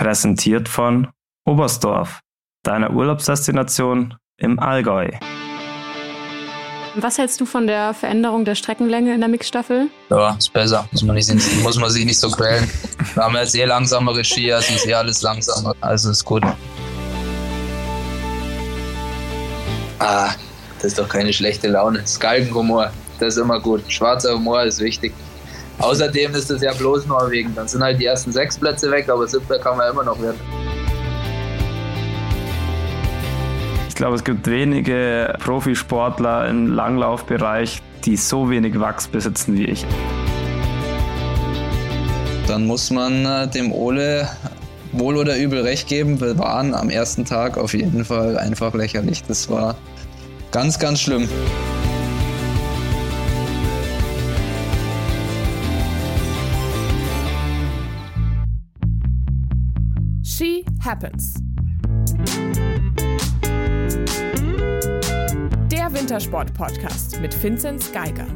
Präsentiert von Oberstdorf, deiner Urlaubsdestination im Allgäu. Was hältst du von der Veränderung der Streckenlänge in der Mixstaffel? Ja, ist besser. Muss man, nicht, muss man sich nicht so quälen. Wir haben jetzt eh langsamere Skier, es ist eh alles langsamer. Also ist gut. Ah, das ist doch keine schlechte Laune. Skalkenhumor, das ist immer gut. Schwarzer Humor ist wichtig. Außerdem ist es ja bloß Norwegen. Dann sind halt die ersten sechs Plätze weg, aber siebter kann man immer noch werden. Ich glaube, es gibt wenige Profisportler im Langlaufbereich, die so wenig Wachs besitzen wie ich. Dann muss man äh, dem Ole wohl oder übel recht geben. Wir waren am ersten Tag auf jeden Fall einfach lächerlich. Das war ganz, ganz schlimm. Happens. Der Wintersport-Podcast mit Vinzenz Geiger.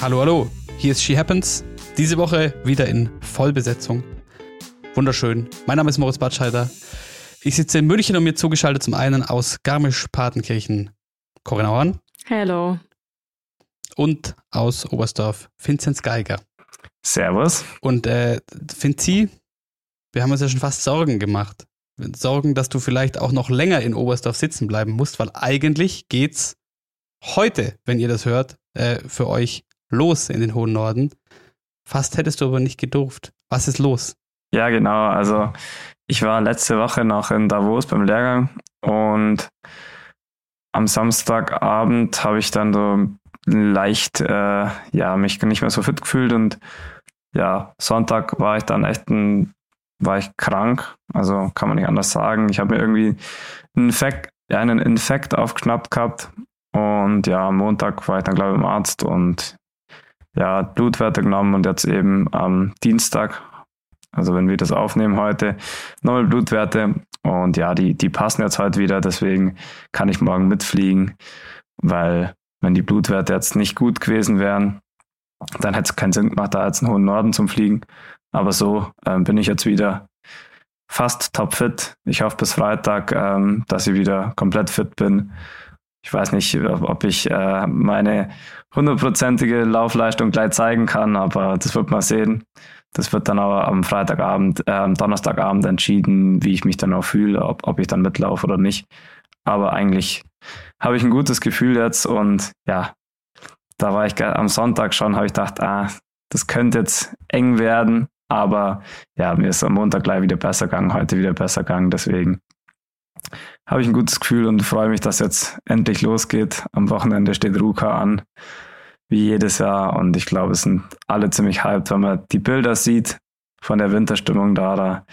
Hallo, hallo, hier ist She Happens. Diese Woche wieder in Vollbesetzung. Wunderschön. Mein Name ist Moritz Batscheider. Ich sitze in München und mir zugeschaltet zum einen aus Garmisch-Partenkirchen Corinna Horn. Hello und aus Oberstdorf Vinzenz Geiger. Servus. Und äh, Vinzi, wir haben uns ja schon fast Sorgen gemacht. Sorgen, dass du vielleicht auch noch länger in Oberstdorf sitzen bleiben musst, weil eigentlich geht's heute, wenn ihr das hört, äh, für euch los in den hohen Norden. Fast hättest du aber nicht gedurft. Was ist los? Ja, genau. Also ich war letzte Woche noch in Davos beim Lehrgang und am Samstagabend habe ich dann so leicht, äh, ja, mich nicht mehr so fit gefühlt und ja, Sonntag war ich dann echt ein, war ich krank, also kann man nicht anders sagen. Ich habe mir irgendwie einen Infekt, einen Infekt aufgeschnappt gehabt und ja, am Montag war ich dann, glaube ich, im Arzt und ja, Blutwerte genommen und jetzt eben am Dienstag, also wenn wir das aufnehmen heute, nochmal Blutwerte und ja, die, die passen jetzt heute wieder, deswegen kann ich morgen mitfliegen, weil wenn die Blutwerte jetzt nicht gut gewesen wären, dann hätte es keinen Sinn gemacht, da jetzt einen hohen Norden zum Fliegen. Aber so ähm, bin ich jetzt wieder fast topfit. Ich hoffe bis Freitag, ähm, dass ich wieder komplett fit bin. Ich weiß nicht, ob ich äh, meine hundertprozentige Laufleistung gleich zeigen kann, aber das wird man sehen. Das wird dann aber am Freitagabend, äh, Donnerstagabend entschieden, wie ich mich dann auch fühle, ob, ob ich dann mitlaufe oder nicht. Aber eigentlich habe ich ein gutes Gefühl jetzt und ja, da war ich am Sonntag schon, habe ich gedacht, ah, das könnte jetzt eng werden, aber ja, mir ist am Montag gleich wieder besser gegangen, heute wieder besser gegangen, deswegen habe ich ein gutes Gefühl und freue mich, dass jetzt endlich losgeht. Am Wochenende steht Ruka an, wie jedes Jahr und ich glaube, es sind alle ziemlich hyped, wenn man die Bilder sieht von der Winterstimmung da, da,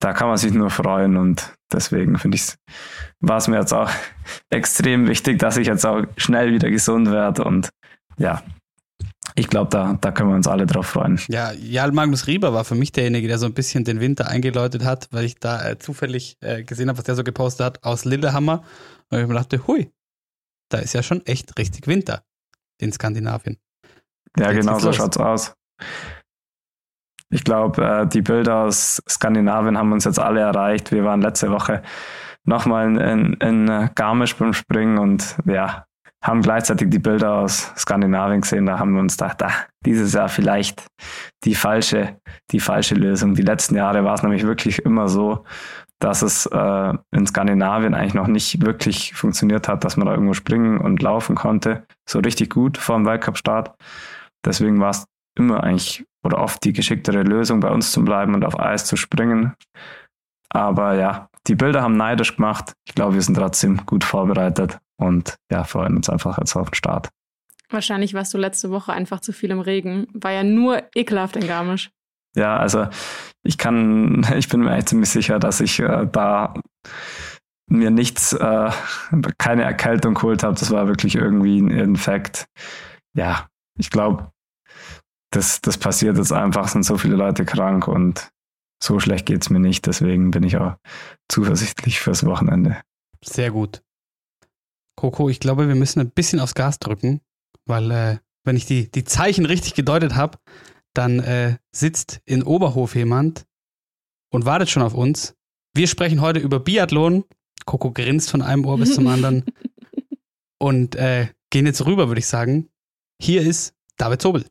da kann man sich nur freuen und deswegen finde ich, war es mir jetzt auch extrem wichtig, dass ich jetzt auch schnell wieder gesund werde und ja, ich glaube, da, da können wir uns alle drauf freuen. Ja, Jarl Magnus Rieber war für mich derjenige, der so ein bisschen den Winter eingeläutet hat, weil ich da äh, zufällig äh, gesehen habe, was der so gepostet hat aus Lillehammer. Und ich mir dachte, hui, da ist ja schon echt richtig Winter in Skandinavien. Ja, genau so schaut es aus. Ich glaube, äh, die Bilder aus Skandinavien haben uns jetzt alle erreicht. Wir waren letzte Woche nochmal in, in, Garmisch beim Springen und ja, haben gleichzeitig die Bilder aus Skandinavien gesehen. Da haben wir uns gedacht, ah, dieses Jahr vielleicht die falsche, die falsche Lösung. Die letzten Jahre war es nämlich wirklich immer so, dass es äh, in Skandinavien eigentlich noch nicht wirklich funktioniert hat, dass man da irgendwo springen und laufen konnte. So richtig gut vor dem Weltcup-Start. Deswegen war es immer eigentlich oder oft die geschicktere Lösung, bei uns zu bleiben und auf Eis zu springen. Aber ja, die Bilder haben neidisch gemacht. Ich glaube, wir sind trotzdem gut vorbereitet und ja, freuen uns einfach jetzt auf den Start. Wahrscheinlich warst du letzte Woche einfach zu viel im Regen. War ja nur ekelhaft in Garmisch. Ja, also ich kann, ich bin mir echt ziemlich sicher, dass ich äh, da mir nichts, äh, keine Erkältung geholt habe. Das war wirklich irgendwie ein Infekt. Ja, ich glaube, das, das passiert jetzt einfach, sind so viele Leute krank und so schlecht geht es mir nicht. Deswegen bin ich auch zuversichtlich fürs Wochenende. Sehr gut. Coco, ich glaube, wir müssen ein bisschen aufs Gas drücken, weil äh, wenn ich die, die Zeichen richtig gedeutet habe, dann äh, sitzt in Oberhof jemand und wartet schon auf uns. Wir sprechen heute über Biathlon. Coco grinst von einem Ohr bis zum anderen. und äh, gehen jetzt rüber, würde ich sagen. Hier ist David Zobel.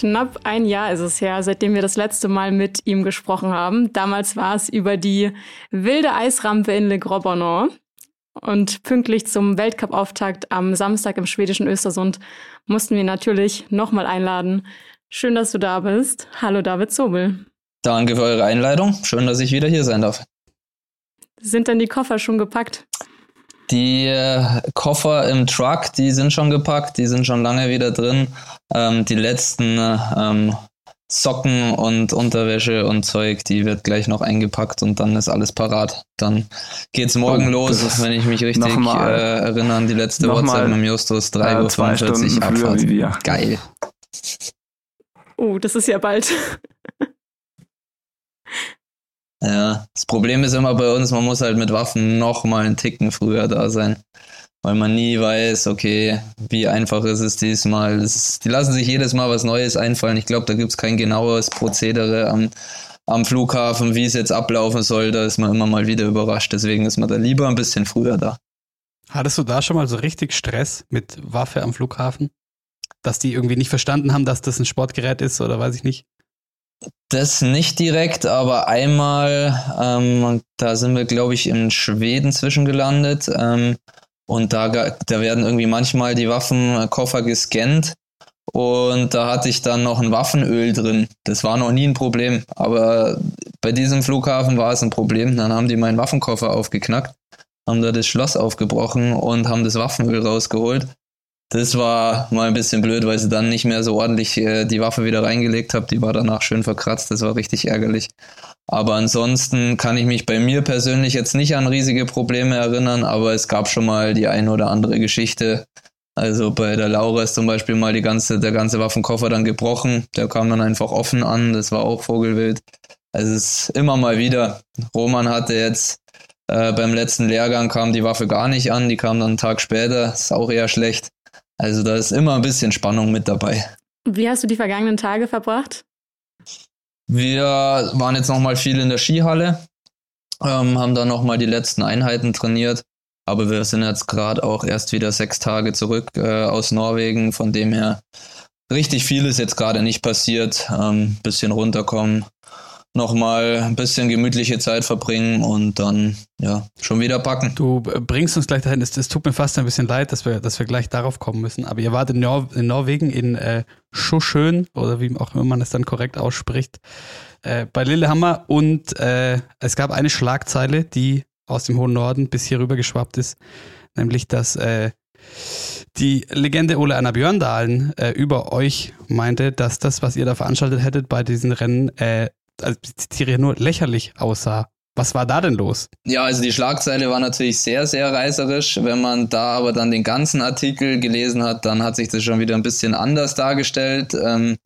Knapp ein Jahr ist es her, seitdem wir das letzte Mal mit ihm gesprochen haben. Damals war es über die wilde Eisrampe in Le Gros Bonon. Und pünktlich zum Weltcup-Auftakt am Samstag im schwedischen Östersund mussten wir natürlich nochmal einladen. Schön, dass du da bist. Hallo David Zobel. Danke für eure Einleitung. Schön, dass ich wieder hier sein darf. Sind denn die Koffer schon gepackt? Die äh, Koffer im Truck, die sind schon gepackt, die sind schon lange wieder drin. Ähm, die letzten äh, ähm, Socken und Unterwäsche und Zeug, die wird gleich noch eingepackt und dann ist alles parat. Dann geht's morgen oh, los, wenn ich mich richtig äh, erinnere an die letzte WhatsApp mit Justus, 3.45 Uhr Abfahrt. Geil. Oh, das ist ja bald. Ja, das Problem ist immer bei uns, man muss halt mit Waffen noch mal einen Ticken früher da sein, weil man nie weiß, okay, wie einfach ist es diesmal. Ist, die lassen sich jedes Mal was Neues einfallen. Ich glaube, da gibt's kein genaues Prozedere am, am Flughafen, wie es jetzt ablaufen soll. Da ist man immer mal wieder überrascht. Deswegen ist man da lieber ein bisschen früher da. Hattest du da schon mal so richtig Stress mit Waffe am Flughafen? Dass die irgendwie nicht verstanden haben, dass das ein Sportgerät ist oder weiß ich nicht? Das nicht direkt, aber einmal, ähm, da sind wir, glaube ich, in Schweden zwischengelandet. Ähm, und da, da werden irgendwie manchmal die Waffenkoffer gescannt. Und da hatte ich dann noch ein Waffenöl drin. Das war noch nie ein Problem. Aber bei diesem Flughafen war es ein Problem. Dann haben die meinen Waffenkoffer aufgeknackt, haben da das Schloss aufgebrochen und haben das Waffenöl rausgeholt. Das war mal ein bisschen blöd, weil sie dann nicht mehr so ordentlich äh, die Waffe wieder reingelegt habe. Die war danach schön verkratzt. Das war richtig ärgerlich. Aber ansonsten kann ich mich bei mir persönlich jetzt nicht an riesige Probleme erinnern, aber es gab schon mal die eine oder andere Geschichte. Also bei der Laura ist zum Beispiel mal die ganze, der ganze Waffenkoffer dann gebrochen. Der kam dann einfach offen an. Das war auch Vogelwild. Also es ist immer mal wieder. Roman hatte jetzt äh, beim letzten Lehrgang kam die Waffe gar nicht an. Die kam dann einen Tag später. Ist auch eher schlecht. Also da ist immer ein bisschen Spannung mit dabei. Wie hast du die vergangenen Tage verbracht? Wir waren jetzt nochmal viel in der Skihalle, ähm, haben da nochmal die letzten Einheiten trainiert. Aber wir sind jetzt gerade auch erst wieder sechs Tage zurück äh, aus Norwegen. Von dem her richtig viel ist jetzt gerade nicht passiert. Ähm, bisschen runterkommen, nochmal ein bisschen gemütliche Zeit verbringen und dann ja schon wieder packen. Du bringst uns gleich dahin. Es, es, tut mir fast ein bisschen leid, dass wir, dass wir gleich darauf kommen müssen. Aber ihr wart in, Nor in Norwegen in äh, Schuschön oder wie auch immer man es dann korrekt ausspricht, äh, bei Lillehammer und äh, es gab eine Schlagzeile, die aus dem hohen Norden bis hier rüber geschwappt ist, nämlich dass äh, die Legende Ole Anna Björndalen äh, über euch meinte, dass das, was ihr da veranstaltet hättet bei diesen Rennen, äh, also ich zitiere nur, lächerlich aussah. Was war da denn los? Ja, also die Schlagzeile war natürlich sehr, sehr reißerisch. Wenn man da aber dann den ganzen Artikel gelesen hat, dann hat sich das schon wieder ein bisschen anders dargestellt. Ähm,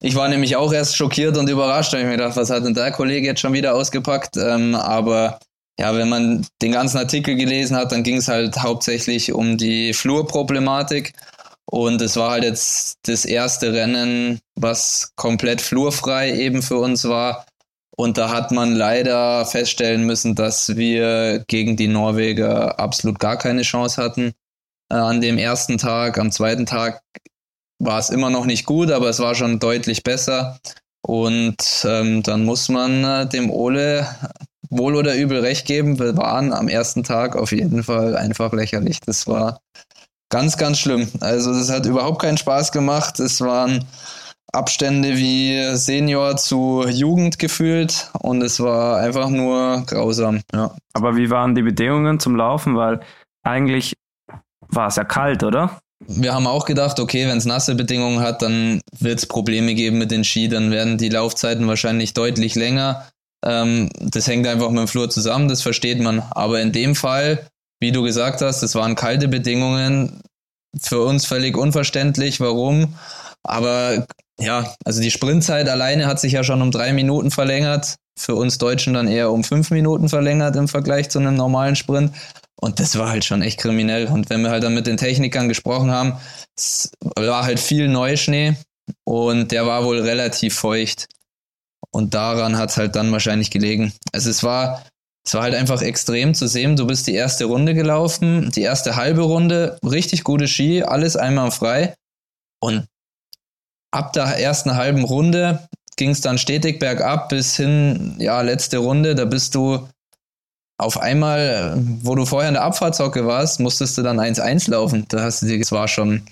ich war nämlich auch erst schockiert und überrascht. Habe ich mir gedacht, was hat denn der Kollege jetzt schon wieder ausgepackt? Ähm, aber ja, wenn man den ganzen Artikel gelesen hat, dann ging es halt hauptsächlich um die Flurproblematik. Und es war halt jetzt das erste Rennen, was komplett flurfrei eben für uns war. Und da hat man leider feststellen müssen, dass wir gegen die Norweger absolut gar keine Chance hatten. Äh, an dem ersten Tag, am zweiten Tag war es immer noch nicht gut, aber es war schon deutlich besser. Und ähm, dann muss man äh, dem Ole wohl oder übel recht geben. Wir waren am ersten Tag auf jeden Fall einfach lächerlich. Das war Ganz, ganz schlimm. Also das hat überhaupt keinen Spaß gemacht. Es waren Abstände wie Senior zu Jugend gefühlt und es war einfach nur grausam. Ja. Aber wie waren die Bedingungen zum Laufen? Weil eigentlich war es ja kalt, oder? Wir haben auch gedacht, okay, wenn es nasse Bedingungen hat, dann wird es Probleme geben mit den Ski, dann werden die Laufzeiten wahrscheinlich deutlich länger. Ähm, das hängt einfach mit dem Flur zusammen, das versteht man. Aber in dem Fall, wie du gesagt hast, das waren kalte Bedingungen, für uns völlig unverständlich, warum. Aber ja, also die Sprintzeit alleine hat sich ja schon um drei Minuten verlängert. Für uns Deutschen dann eher um fünf Minuten verlängert im Vergleich zu einem normalen Sprint. Und das war halt schon echt kriminell. Und wenn wir halt dann mit den Technikern gesprochen haben, es war halt viel Neuschnee und der war wohl relativ feucht. Und daran hat es halt dann wahrscheinlich gelegen. Also es war, es war halt einfach extrem zu sehen. Du bist die erste Runde gelaufen, die erste halbe Runde, richtig gute Ski, alles einmal frei. Und ab der ersten halben Runde ging es dann stetig bergab bis hin, ja, letzte Runde, da bist du auf einmal, wo du vorher in der Abfahrtshocke warst, musstest du dann 1-1 laufen. Da hast du dir, es war schon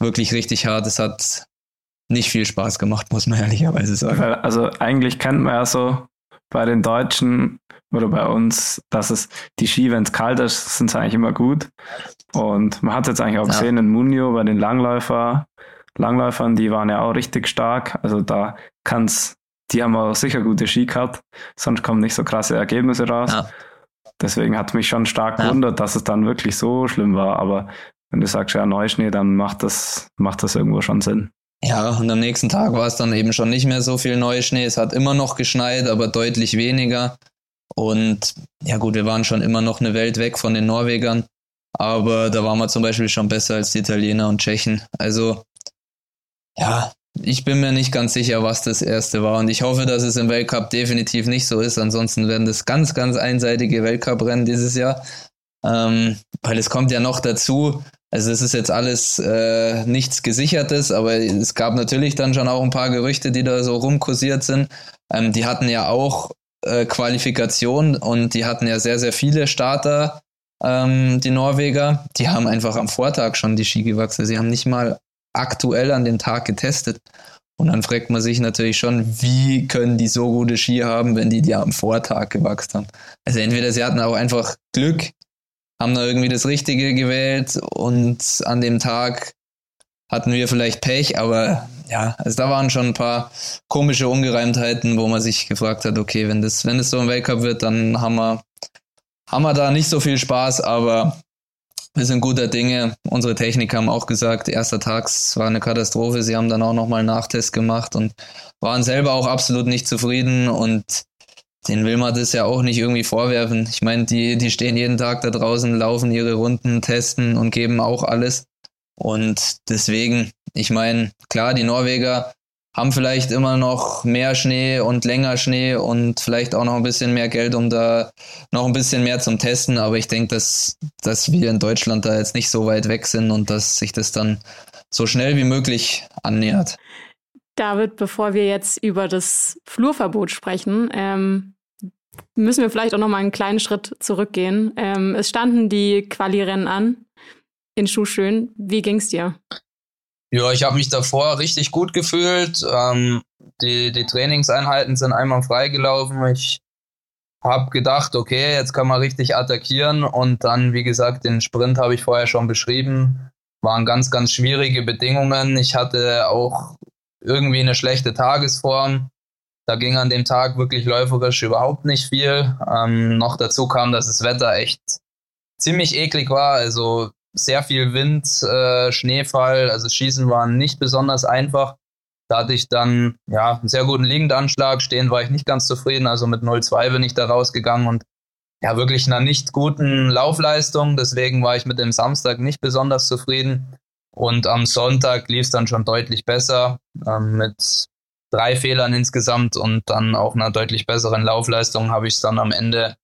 wirklich richtig hart. Es hat nicht viel Spaß gemacht, muss man ehrlicherweise sagen. Also eigentlich kennt man ja so bei den Deutschen oder bei uns, dass es die Ski, wenn es kalt ist, sind es eigentlich immer gut. Und man hat jetzt eigentlich auch ja. gesehen in Munio bei den Langläufer, Langläufern, die waren ja auch richtig stark. Also da kann es, die haben auch sicher gute Ski gehabt, sonst kommen nicht so krasse Ergebnisse raus. Ja. Deswegen hat mich schon stark ja. gewundert, dass es dann wirklich so schlimm war. Aber wenn du sagst, ja, Neuschnee, dann macht das, macht das irgendwo schon Sinn. Ja, und am nächsten Tag war es dann eben schon nicht mehr so viel Neuschnee. Es hat immer noch geschneit, aber deutlich weniger. Und ja gut, wir waren schon immer noch eine Welt weg von den Norwegern. Aber da waren wir zum Beispiel schon besser als die Italiener und Tschechen. Also ja, ich bin mir nicht ganz sicher, was das erste war. Und ich hoffe, dass es im Weltcup definitiv nicht so ist. Ansonsten werden das ganz, ganz einseitige Weltcuprennen dieses Jahr. Ähm, weil es kommt ja noch dazu, also es ist jetzt alles äh, nichts Gesichertes, aber es gab natürlich dann schon auch ein paar Gerüchte, die da so rumkursiert sind. Ähm, die hatten ja auch äh, Qualifikation und die hatten ja sehr, sehr viele Starter, ähm, die Norweger. Die haben einfach am Vortag schon die Ski gewachsen. Sie haben nicht mal aktuell an dem Tag getestet. Und dann fragt man sich natürlich schon, wie können die so gute Ski haben, wenn die die am Vortag gewachsen haben. Also entweder sie hatten auch einfach Glück, haben da irgendwie das Richtige gewählt und an dem Tag hatten wir vielleicht Pech, aber ja, also da waren schon ein paar komische Ungereimtheiten, wo man sich gefragt hat, okay, wenn das, wenn es so ein Weltcup wird, dann haben wir, haben wir da nicht so viel Spaß, aber wir sind guter Dinge. Unsere Techniker haben auch gesagt, erster Tag war eine Katastrophe. Sie haben dann auch nochmal einen Nachtest gemacht und waren selber auch absolut nicht zufrieden und den will man das ja auch nicht irgendwie vorwerfen. Ich meine, die, die stehen jeden Tag da draußen, laufen ihre Runden, testen und geben auch alles. Und deswegen, ich meine, klar, die Norweger haben vielleicht immer noch mehr Schnee und länger Schnee und vielleicht auch noch ein bisschen mehr Geld, um da noch ein bisschen mehr zum Testen. Aber ich denke, dass, dass wir in Deutschland da jetzt nicht so weit weg sind und dass sich das dann so schnell wie möglich annähert. David, bevor wir jetzt über das Flurverbot sprechen, ähm, müssen wir vielleicht auch noch mal einen kleinen Schritt zurückgehen. Ähm, es standen die Quali-Rennen an in Schuhschön. Wie ging's dir? Ja, ich habe mich davor richtig gut gefühlt. Ähm, die, die Trainingseinheiten sind einmal freigelaufen. Ich habe gedacht, okay, jetzt kann man richtig attackieren. Und dann, wie gesagt, den Sprint habe ich vorher schon beschrieben. Waren ganz, ganz schwierige Bedingungen. Ich hatte auch irgendwie eine schlechte Tagesform. Da ging an dem Tag wirklich läuferisch überhaupt nicht viel. Ähm, noch dazu kam, dass das Wetter echt ziemlich eklig war. Also sehr viel Wind, äh, Schneefall, also Schießen war nicht besonders einfach. Da hatte ich dann ja einen sehr guten Liegendanschlag. Stehen war ich nicht ganz zufrieden, also mit 0,2 bin ich da rausgegangen und ja wirklich einer nicht guten Laufleistung. Deswegen war ich mit dem Samstag nicht besonders zufrieden. Und am Sonntag lief es dann schon deutlich besser ähm, mit drei Fehlern insgesamt und dann auch einer deutlich besseren Laufleistung habe ich es dann am Ende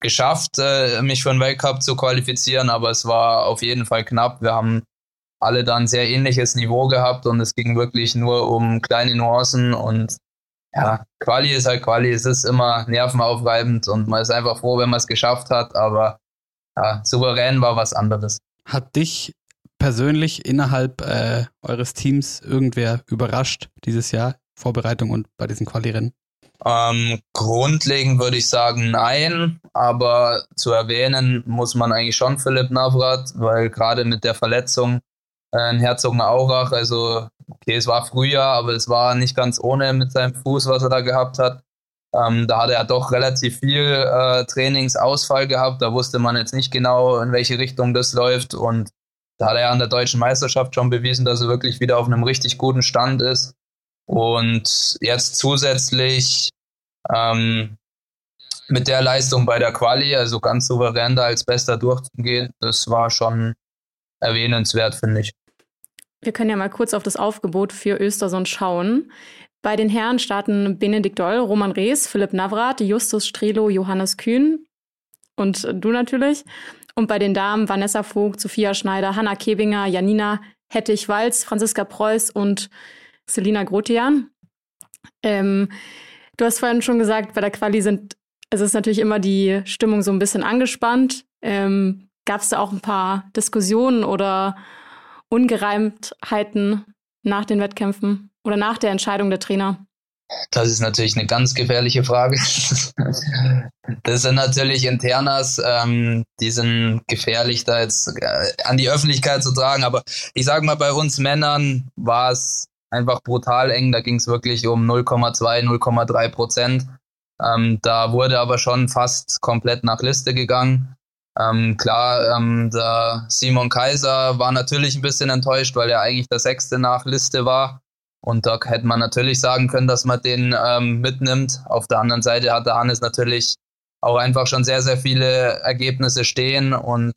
geschafft, äh, mich für den Weltcup zu qualifizieren, aber es war auf jeden Fall knapp. Wir haben alle dann sehr ähnliches Niveau gehabt und es ging wirklich nur um kleine Nuancen und ja, Quali ist halt Quali, es ist immer nervenaufreibend und man ist einfach froh, wenn man es geschafft hat, aber ja, souverän war was anderes. Hat dich persönlich innerhalb äh, eures Teams irgendwer überrascht dieses Jahr, Vorbereitung und bei diesen Quali-Rennen? Ähm, grundlegend würde ich sagen nein, aber zu erwähnen muss man eigentlich schon Philipp Navrat, weil gerade mit der Verletzung äh, in Herzogenaurach, also okay, es war Frühjahr, aber es war nicht ganz ohne mit seinem Fuß, was er da gehabt hat. Ähm, da hat er doch relativ viel äh, Trainingsausfall gehabt. Da wusste man jetzt nicht genau, in welche Richtung das läuft. Und da hat er an der deutschen Meisterschaft schon bewiesen, dass er wirklich wieder auf einem richtig guten Stand ist. Und jetzt zusätzlich ähm, mit der Leistung bei der Quali, also ganz souverän da als Bester durchzugehen, das war schon erwähnenswert, finde ich. Wir können ja mal kurz auf das Aufgebot für Östersund schauen. Bei den Herren starten Benedikt Doll, Roman Rees, Philipp Navrat, Justus Strelo, Johannes Kühn und du natürlich. Und bei den Damen Vanessa Vogt, Sophia Schneider, Hanna Kebinger, Janina Hettich-Walz, Franziska Preuß und Selina Grotian. Ähm, du hast vorhin schon gesagt, bei der Quali sind, es ist natürlich immer die Stimmung so ein bisschen angespannt. Ähm, Gab es da auch ein paar Diskussionen oder Ungereimtheiten nach den Wettkämpfen oder nach der Entscheidung der Trainer? Das ist natürlich eine ganz gefährliche Frage. Das sind natürlich Internas, ähm, die sind gefährlich, da jetzt äh, an die Öffentlichkeit zu tragen. Aber ich sage mal, bei uns Männern war es einfach brutal eng. Da ging es wirklich um 0,2, 0,3 Prozent. Ähm, da wurde aber schon fast komplett nach Liste gegangen. Ähm, klar, ähm, der Simon Kaiser war natürlich ein bisschen enttäuscht, weil er eigentlich der Sechste nach Liste war. Und da hätte man natürlich sagen können, dass man den ähm, mitnimmt. Auf der anderen Seite hat der Hannes natürlich auch einfach schon sehr, sehr viele Ergebnisse stehen und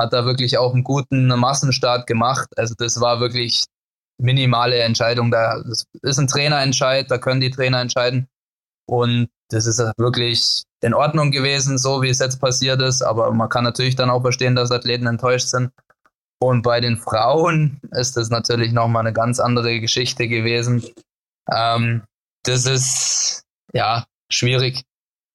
hat da wirklich auch einen guten Massenstart gemacht. Also das war wirklich minimale Entscheidung. Da das ist ein Trainerentscheid, da können die Trainer entscheiden. Und das ist wirklich in Ordnung gewesen, so wie es jetzt passiert ist. Aber man kann natürlich dann auch verstehen, dass Athleten enttäuscht sind. Und bei den Frauen ist das natürlich nochmal eine ganz andere Geschichte gewesen. Ähm, das ist ja schwierig.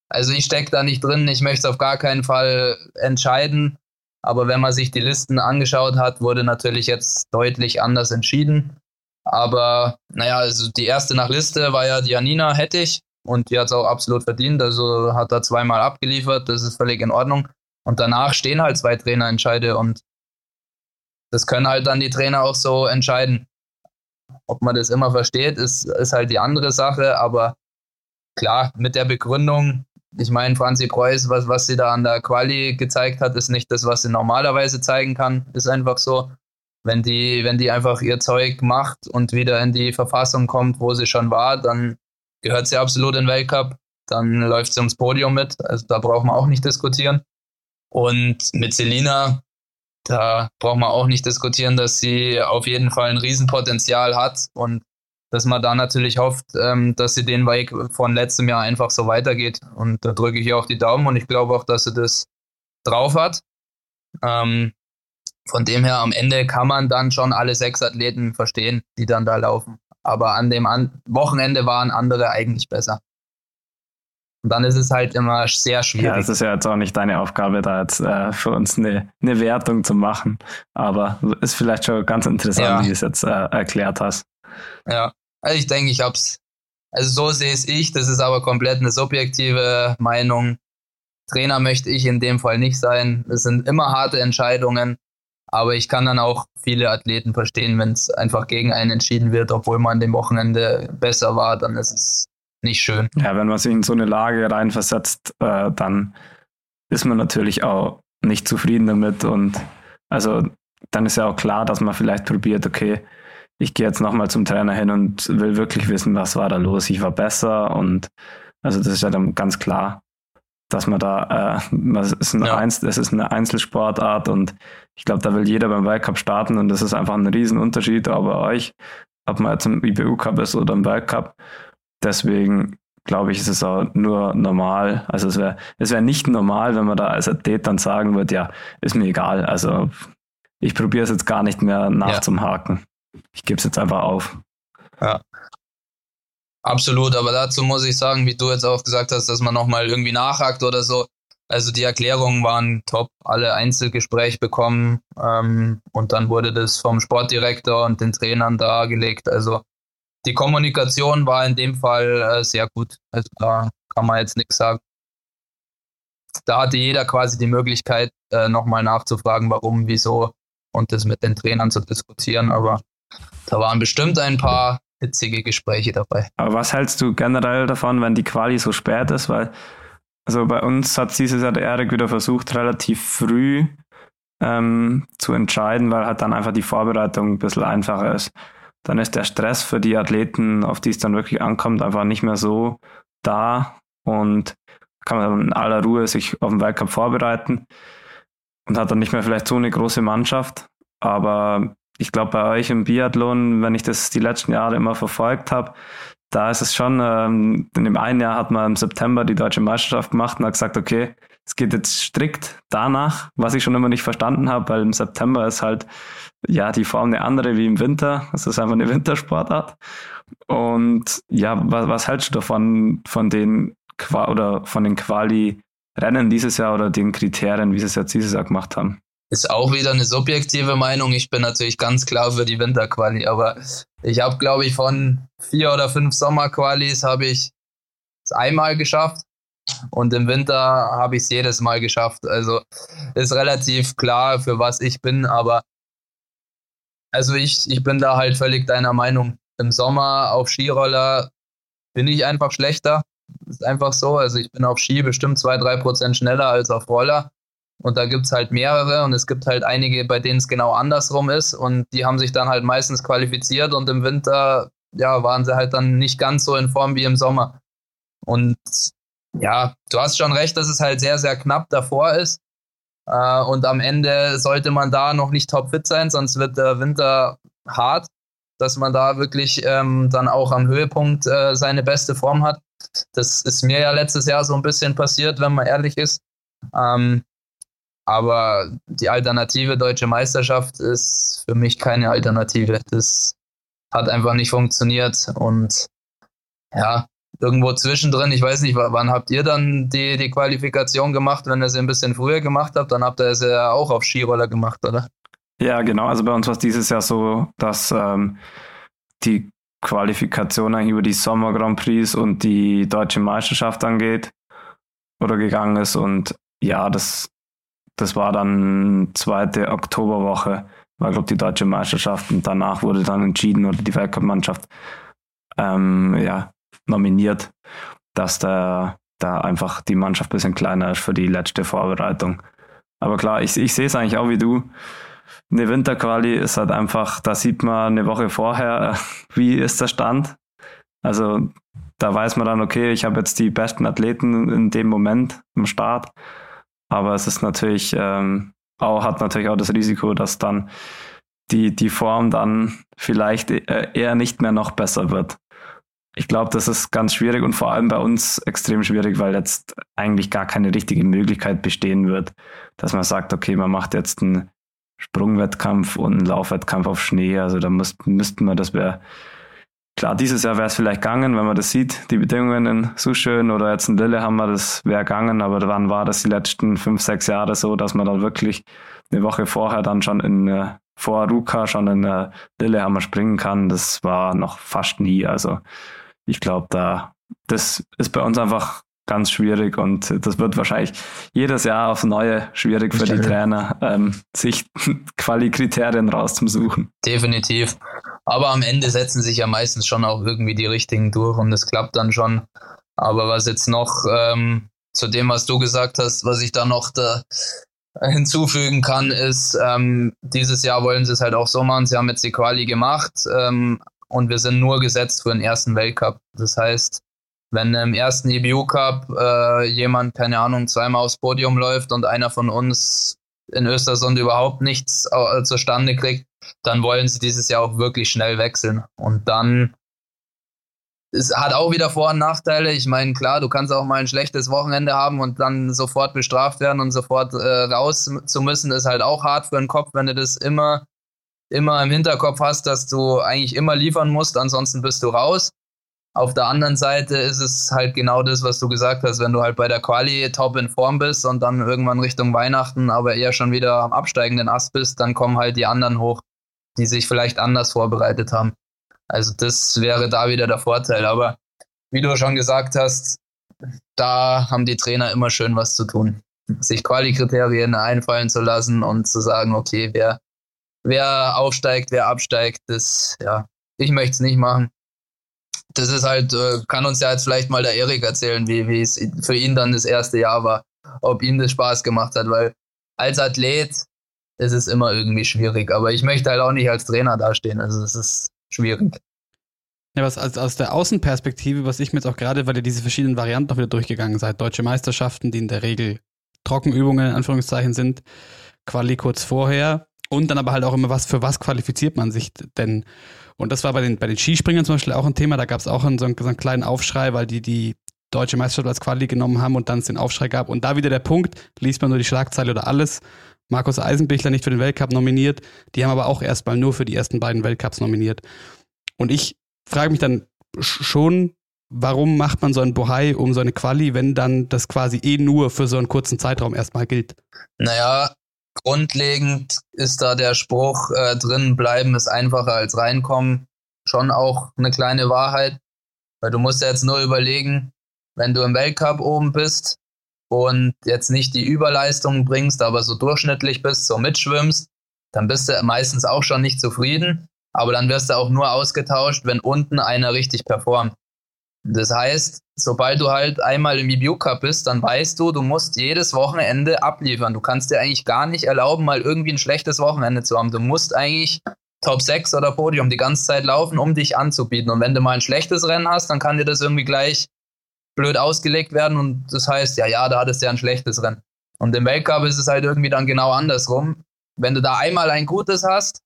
Also ich stecke da nicht drin, ich möchte es auf gar keinen Fall entscheiden. Aber wenn man sich die Listen angeschaut hat, wurde natürlich jetzt deutlich anders entschieden. Aber naja, also die erste nach Liste war ja Janina Hettich und die hat es auch absolut verdient. Also hat da zweimal abgeliefert, das ist völlig in Ordnung. Und danach stehen halt zwei Trainerentscheide und das können halt dann die Trainer auch so entscheiden. Ob man das immer versteht, ist, ist halt die andere Sache, aber klar, mit der Begründung, ich meine, Franzi Preuß, was, was sie da an der Quali gezeigt hat, ist nicht das, was sie normalerweise zeigen kann. Ist einfach so. Wenn die, wenn die einfach ihr Zeug macht und wieder in die Verfassung kommt, wo sie schon war, dann gehört sie absolut in den Weltcup. Dann läuft sie ums Podium mit. Also da braucht man auch nicht diskutieren. Und mit Selina, da braucht man auch nicht diskutieren, dass sie auf jeden Fall ein Riesenpotenzial hat und dass man da natürlich hofft, ähm, dass sie den Weg von letztem Jahr einfach so weitergeht. Und da drücke ich ihr auch die Daumen und ich glaube auch, dass sie das drauf hat. Ähm, von dem her, am Ende kann man dann schon alle sechs Athleten verstehen, die dann da laufen. Aber an dem an Wochenende waren andere eigentlich besser. Und dann ist es halt immer sehr schwierig. Ja, es ist ja jetzt auch nicht deine Aufgabe, da jetzt äh, für uns eine, eine Wertung zu machen. Aber ist vielleicht schon ganz interessant, ja. wie du es jetzt äh, erklärt hast. Ja, also ich denke, ich hab's. Also so sehe es ich. Das ist aber komplett eine subjektive Meinung. Trainer möchte ich in dem Fall nicht sein. Das sind immer harte Entscheidungen. Aber ich kann dann auch viele Athleten verstehen, wenn es einfach gegen einen entschieden wird, obwohl man dem Wochenende besser war, dann ist es nicht schön. Ja, wenn man sich in so eine Lage reinversetzt, äh, dann ist man natürlich auch nicht zufrieden damit. Und also dann ist ja auch klar, dass man vielleicht probiert, okay, ich gehe jetzt nochmal zum Trainer hin und will wirklich wissen, was war da los. Ich war besser und also das ist ja dann ganz klar, dass man da, äh, das, ist eine ja. Einz, das ist eine Einzelsportart und ich glaube, da will jeder beim Weltcup starten und das ist einfach ein Riesenunterschied bei euch, ob man jetzt im IBU-Cup ist oder im Weltcup. Deswegen glaube ich, ist es auch nur normal. Also es wäre es wär nicht normal, wenn man da als Athlet dann sagen würde, ja, ist mir egal. Also ich probiere es jetzt gar nicht mehr nachzuhaken. Ja ich gebe es jetzt einfach auf. Ja. Absolut, aber dazu muss ich sagen, wie du jetzt auch gesagt hast, dass man nochmal irgendwie nachhakt oder so. Also die Erklärungen waren top, alle Einzelgespräch bekommen ähm, und dann wurde das vom Sportdirektor und den Trainern dargelegt. Also die Kommunikation war in dem Fall äh, sehr gut. Also da kann man jetzt nichts sagen. Da hatte jeder quasi die Möglichkeit, äh, nochmal nachzufragen, warum, wieso und das mit den Trainern zu diskutieren. Aber da waren bestimmt ein paar, hitzige Gespräche dabei. Aber was hältst du generell davon, wenn die Quali so spät ist? Weil, also bei uns hat dieses Jahr der Erik wieder versucht, relativ früh ähm, zu entscheiden, weil halt dann einfach die Vorbereitung ein bisschen einfacher ist. Dann ist der Stress für die Athleten, auf die es dann wirklich ankommt, einfach nicht mehr so da und kann man in aller Ruhe sich auf den Weltcup vorbereiten und hat dann nicht mehr vielleicht so eine große Mannschaft. Aber ich glaube, bei euch im Biathlon, wenn ich das die letzten Jahre immer verfolgt habe, da ist es schon, ähm, in dem einen Jahr hat man im September die deutsche Meisterschaft gemacht und hat gesagt, okay, es geht jetzt strikt danach, was ich schon immer nicht verstanden habe, weil im September ist halt ja die Form eine andere wie im Winter. Es ist einfach eine Wintersportart. Und ja, was, was hältst du davon, von den Qua oder von den Quali-Rennen dieses Jahr oder den Kriterien, wie sie es jetzt dieses Jahr gemacht haben? Ist auch wieder eine subjektive Meinung. Ich bin natürlich ganz klar für die Winterquali, aber ich habe, glaube ich, von vier oder fünf Sommerqualis habe ich es einmal geschafft und im Winter habe ich es jedes Mal geschafft. Also ist relativ klar, für was ich bin, aber also ich, ich bin da halt völlig deiner Meinung. Im Sommer auf Skiroller bin ich einfach schlechter. Ist einfach so. Also ich bin auf Ski bestimmt zwei, drei Prozent schneller als auf Roller. Und da gibt es halt mehrere und es gibt halt einige, bei denen es genau andersrum ist. Und die haben sich dann halt meistens qualifiziert und im Winter, ja, waren sie halt dann nicht ganz so in Form wie im Sommer. Und ja, du hast schon recht, dass es halt sehr, sehr knapp davor ist. Äh, und am Ende sollte man da noch nicht topfit sein, sonst wird der Winter hart, dass man da wirklich ähm, dann auch am Höhepunkt äh, seine beste Form hat. Das ist mir ja letztes Jahr so ein bisschen passiert, wenn man ehrlich ist. Ähm, aber die Alternative deutsche Meisterschaft ist für mich keine Alternative. Das hat einfach nicht funktioniert. Und ja, irgendwo zwischendrin, ich weiß nicht, wann habt ihr dann die, die Qualifikation gemacht? Wenn ihr sie ein bisschen früher gemacht habt, dann habt ihr sie ja auch auf Skiroller gemacht, oder? Ja, genau. Also bei uns war es dieses Jahr so, dass ähm, die Qualifikation eigentlich über die Sommer Grand Prix und die deutsche Meisterschaft angeht oder gegangen ist. Und ja, das, das war dann zweite Oktoberwoche, war glaube die deutsche Meisterschaft und danach wurde dann entschieden oder die Weltcup-Mannschaft ähm, ja, nominiert, dass da, da einfach die Mannschaft ein bisschen kleiner ist für die letzte Vorbereitung. Aber klar, ich, ich sehe es eigentlich auch wie du. Eine Winterquali ist halt einfach, da sieht man eine Woche vorher, wie ist der Stand. Also da weiß man dann, okay, ich habe jetzt die besten Athleten in dem Moment im Start. Aber es ist natürlich ähm, auch, hat natürlich auch das Risiko, dass dann die, die Form dann vielleicht äh, eher nicht mehr noch besser wird. Ich glaube, das ist ganz schwierig und vor allem bei uns extrem schwierig, weil jetzt eigentlich gar keine richtige Möglichkeit bestehen wird, dass man sagt, okay, man macht jetzt einen Sprungwettkampf und einen Laufwettkampf auf Schnee. Also da müssten wir, das wäre klar, dieses Jahr wäre es vielleicht gegangen, wenn man das sieht, die Bedingungen in Suschön oder jetzt in Lille haben wir das wäre gegangen, aber wann war das die letzten fünf, sechs Jahre so, dass man dann wirklich eine Woche vorher dann schon in äh, vor Ruka schon in äh, Lillehammer springen kann. Das war noch fast nie. Also ich glaube, da, das ist bei uns einfach ganz schwierig und das wird wahrscheinlich jedes Jahr aufs Neue schwierig für die Trainer, ähm, sich Quali-Kriterien rauszusuchen. Definitiv. Aber am Ende setzen sich ja meistens schon auch irgendwie die richtigen durch und es klappt dann schon. Aber was jetzt noch ähm, zu dem, was du gesagt hast, was ich da noch da hinzufügen kann, ist, ähm, dieses Jahr wollen sie es halt auch so machen. Sie haben jetzt die Quali gemacht, ähm, und wir sind nur gesetzt für den ersten Weltcup. Das heißt, wenn im ersten EBU Cup äh, jemand, keine Ahnung, zweimal aufs Podium läuft und einer von uns in Östersund überhaupt nichts äh, zustande kriegt, dann wollen sie dieses Jahr auch wirklich schnell wechseln. Und dann es hat auch wieder Vor- und Nachteile. Ich meine, klar, du kannst auch mal ein schlechtes Wochenende haben und dann sofort bestraft werden und sofort äh, raus zu müssen, ist halt auch hart für den Kopf, wenn du das immer immer im Hinterkopf hast, dass du eigentlich immer liefern musst, ansonsten bist du raus. Auf der anderen Seite ist es halt genau das, was du gesagt hast, wenn du halt bei der Quali top in Form bist und dann irgendwann Richtung Weihnachten aber eher schon wieder am absteigenden Ast bist, dann kommen halt die anderen hoch, die sich vielleicht anders vorbereitet haben. Also das wäre da wieder der Vorteil. Aber wie du schon gesagt hast, da haben die Trainer immer schön was zu tun. Sich Quali-Kriterien einfallen zu lassen und zu sagen, okay, wer wer aufsteigt, wer absteigt, das, ja, ich möchte es nicht machen. Das ist halt, äh, kann uns ja jetzt vielleicht mal der Erik erzählen, wie, es für ihn dann das erste Jahr war, ob ihm das Spaß gemacht hat, weil als Athlet ist es immer irgendwie schwierig, aber ich möchte halt auch nicht als Trainer dastehen, also es ist schwierig. Ja, was aus, aus der Außenperspektive, was ich mir jetzt auch gerade, weil ihr diese verschiedenen Varianten noch wieder durchgegangen seid, deutsche Meisterschaften, die in der Regel Trockenübungen in Anführungszeichen sind, Quali kurz vorher und dann aber halt auch immer was, für was qualifiziert man sich denn? Und das war bei den, bei den Skispringern zum Beispiel auch ein Thema, da gab es auch einen, so, einen, so einen kleinen Aufschrei, weil die die deutsche Meisterschaft als Quali genommen haben und dann es den Aufschrei gab. Und da wieder der Punkt, liest man nur die Schlagzeile oder alles. Markus Eisenbichler nicht für den Weltcup nominiert, die haben aber auch erstmal nur für die ersten beiden Weltcups nominiert. Und ich frage mich dann schon, warum macht man so ein Bohai um so eine Quali, wenn dann das quasi eh nur für so einen kurzen Zeitraum erstmal gilt? Naja, grundlegend ist da der Spruch äh, drin, bleiben ist einfacher als reinkommen, schon auch eine kleine Wahrheit. Weil du musst ja jetzt nur überlegen, wenn du im Weltcup oben bist und jetzt nicht die Überleistung bringst, aber so durchschnittlich bist, so mitschwimmst, dann bist du meistens auch schon nicht zufrieden. Aber dann wirst du auch nur ausgetauscht, wenn unten einer richtig performt. Das heißt, sobald du halt einmal im EBU Cup bist, dann weißt du, du musst jedes Wochenende abliefern. Du kannst dir eigentlich gar nicht erlauben, mal irgendwie ein schlechtes Wochenende zu haben. Du musst eigentlich Top 6 oder Podium die ganze Zeit laufen, um dich anzubieten. Und wenn du mal ein schlechtes Rennen hast, dann kann dir das irgendwie gleich blöd ausgelegt werden und das heißt, ja, ja, da hattest du ja ein schlechtes Rennen. Und im Weltcup ist es halt irgendwie dann genau andersrum. Wenn du da einmal ein gutes hast,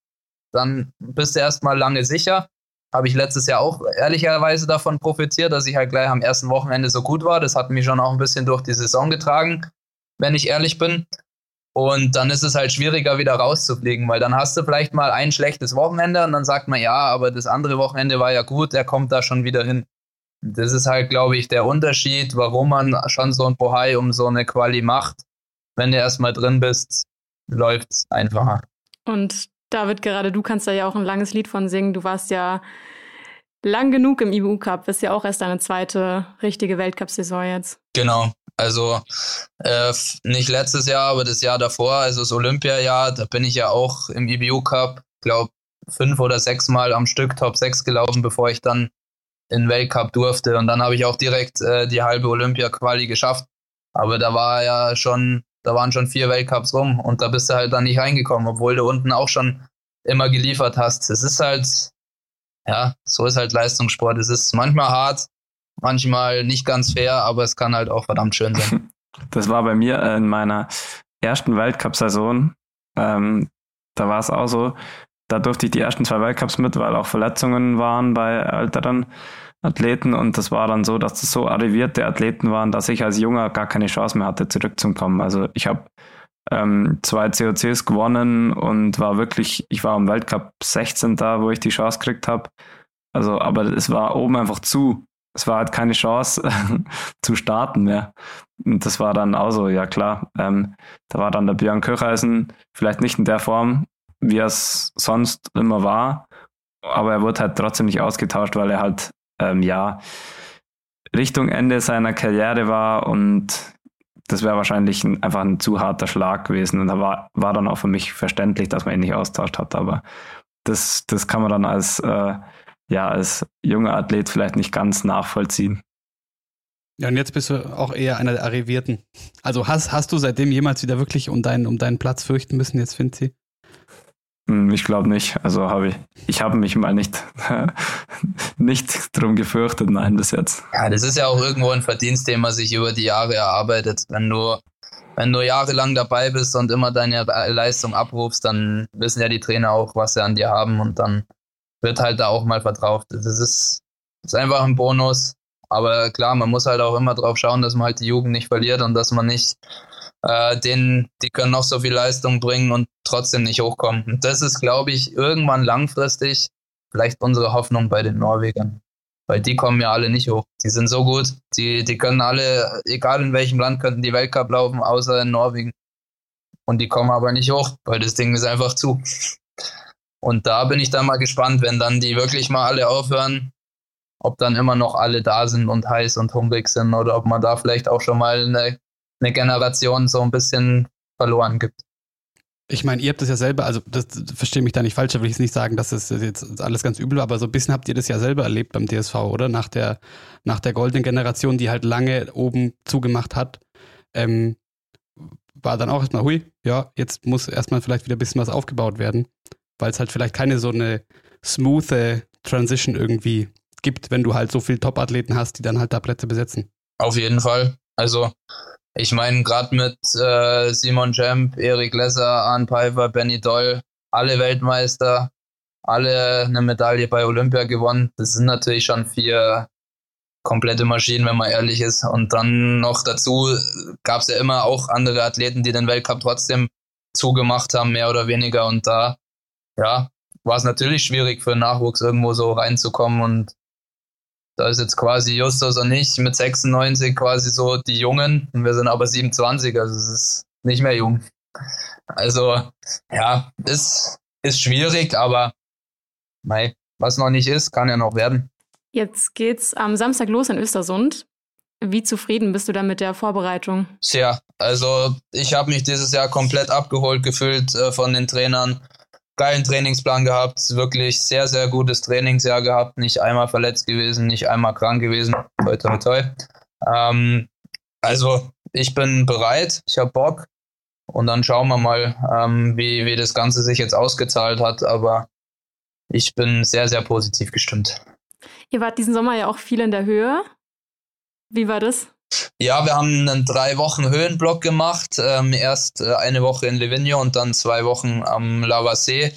dann bist du erstmal lange sicher. Habe ich letztes Jahr auch ehrlicherweise davon profitiert, dass ich halt gleich am ersten Wochenende so gut war. Das hat mich schon auch ein bisschen durch die Saison getragen, wenn ich ehrlich bin. Und dann ist es halt schwieriger, wieder rauszufliegen, weil dann hast du vielleicht mal ein schlechtes Wochenende und dann sagt man, ja, aber das andere Wochenende war ja gut, er kommt da schon wieder hin. Das ist halt, glaube ich, der Unterschied, warum man schon so ein Bohai um so eine Quali macht. Wenn du erstmal drin bist, läuft es einfacher. Und David, gerade du kannst da ja auch ein langes Lied von singen. Du warst ja lang genug im IBU Cup, bist ja auch erst deine zweite richtige Weltcup-Saison jetzt. Genau. Also äh, nicht letztes Jahr, aber das Jahr davor, also das Olympiajahr, da bin ich ja auch im IBU Cup, glaube fünf oder sechs Mal am Stück Top 6 gelaufen, bevor ich dann in Weltcup durfte. Und dann habe ich auch direkt äh, die halbe Olympia-Quali geschafft. Aber da war ja schon da waren schon vier Weltcups rum und da bist du halt dann nicht reingekommen, obwohl du unten auch schon immer geliefert hast. Es ist halt, ja, so ist halt Leistungssport. Es ist manchmal hart, manchmal nicht ganz fair, aber es kann halt auch verdammt schön sein. Das war bei mir in meiner ersten Weltcup-Saison. Ähm, da war es auch so, da durfte ich die ersten zwei Weltcups mit, weil auch Verletzungen waren bei älteren. Athleten und das war dann so, dass das so arrivierte Athleten waren, dass ich als Junger gar keine Chance mehr hatte, zurückzukommen. Also ich habe ähm, zwei COCs gewonnen und war wirklich, ich war im Weltcup 16 da, wo ich die Chance gekriegt habe. Also, aber es war oben einfach zu. Es war halt keine Chance zu starten mehr. Und das war dann auch so, ja klar. Ähm, da war dann der Björn Köcheisen vielleicht nicht in der Form, wie er es sonst immer war. Aber er wurde halt trotzdem nicht ausgetauscht, weil er halt ähm, ja, Richtung Ende seiner Karriere war und das wäre wahrscheinlich ein, einfach ein zu harter Schlag gewesen. Und da war, war dann auch für mich verständlich, dass man ihn nicht austauscht hat. Aber das, das kann man dann als, äh, ja, als junger Athlet vielleicht nicht ganz nachvollziehen. Ja, und jetzt bist du auch eher einer der Arrivierten. Also hast, hast du seitdem jemals wieder wirklich um deinen, um deinen Platz fürchten müssen, jetzt Finzi? Hm, ich glaube nicht. Also habe ich, ich habe mich mal nicht, nicht drum gefürchtet, nein, bis jetzt. Ja, das ist ja auch irgendwo ein Verdienst, den man sich über die Jahre erarbeitet. Wenn du, wenn du jahrelang dabei bist und immer deine Leistung abrufst, dann wissen ja die Trainer auch, was sie an dir haben und dann wird halt da auch mal vertraut. Das ist, das ist einfach ein Bonus. Aber klar, man muss halt auch immer drauf schauen, dass man halt die Jugend nicht verliert und dass man nicht äh, denen, die können noch so viel Leistung bringen und trotzdem nicht hochkommen. Und das ist, glaube ich, irgendwann langfristig vielleicht unsere Hoffnung bei den Norwegern. Weil die kommen ja alle nicht hoch. Die sind so gut. Die, die können alle, egal in welchem Land, könnten die Weltcup laufen, außer in Norwegen. Und die kommen aber nicht hoch, weil das Ding ist einfach zu. Und da bin ich dann mal gespannt, wenn dann die wirklich mal alle aufhören, ob dann immer noch alle da sind und heiß und hungrig sind oder ob man da vielleicht auch schon mal eine eine Generation so ein bisschen verloren gibt. Ich meine, ihr habt das ja selber, also das, verstehe mich da nicht falsch, da will ich nicht sagen, dass das jetzt alles ganz übel war, aber so ein bisschen habt ihr das ja selber erlebt beim DSV, oder? Nach der, nach der goldenen Generation, die halt lange oben zugemacht hat, ähm, war dann auch erstmal, hui, ja, jetzt muss erstmal vielleicht wieder ein bisschen was aufgebaut werden, weil es halt vielleicht keine so eine smooth Transition irgendwie gibt, wenn du halt so viele Top-Athleten hast, die dann halt da Plätze besetzen. Auf jeden Fall. Also ich meine, gerade mit äh, Simon Jamp, Erik Lesser, Arne Pfeiffer, Benny Doll, alle Weltmeister, alle eine Medaille bei Olympia gewonnen. Das sind natürlich schon vier komplette Maschinen, wenn man ehrlich ist. Und dann noch dazu gab es ja immer auch andere Athleten, die den Weltcup trotzdem zugemacht haben, mehr oder weniger. Und da, ja, war es natürlich schwierig für Nachwuchs irgendwo so reinzukommen und da ist jetzt quasi Justus und ich mit 96 quasi so die Jungen und wir sind aber 27, also es ist nicht mehr jung. Also ja, ist, ist schwierig, aber mei, was noch nicht ist, kann ja noch werden. Jetzt geht's am Samstag los in Östersund. Wie zufrieden bist du da mit der Vorbereitung? Sehr. Also ich habe mich dieses Jahr komplett abgeholt gefühlt äh, von den Trainern geilen Trainingsplan gehabt, wirklich sehr, sehr gutes Trainingsjahr gehabt, nicht einmal verletzt gewesen, nicht einmal krank gewesen. Toi, toi, toi. Ähm, also ich bin bereit, ich habe Bock und dann schauen wir mal, ähm, wie, wie das Ganze sich jetzt ausgezahlt hat, aber ich bin sehr, sehr positiv gestimmt. Ihr wart diesen Sommer ja auch viel in der Höhe. Wie war das? Ja, wir haben einen drei Wochen Höhenblock gemacht. Ähm, erst äh, eine Woche in Livigno und dann zwei Wochen am Lavasee.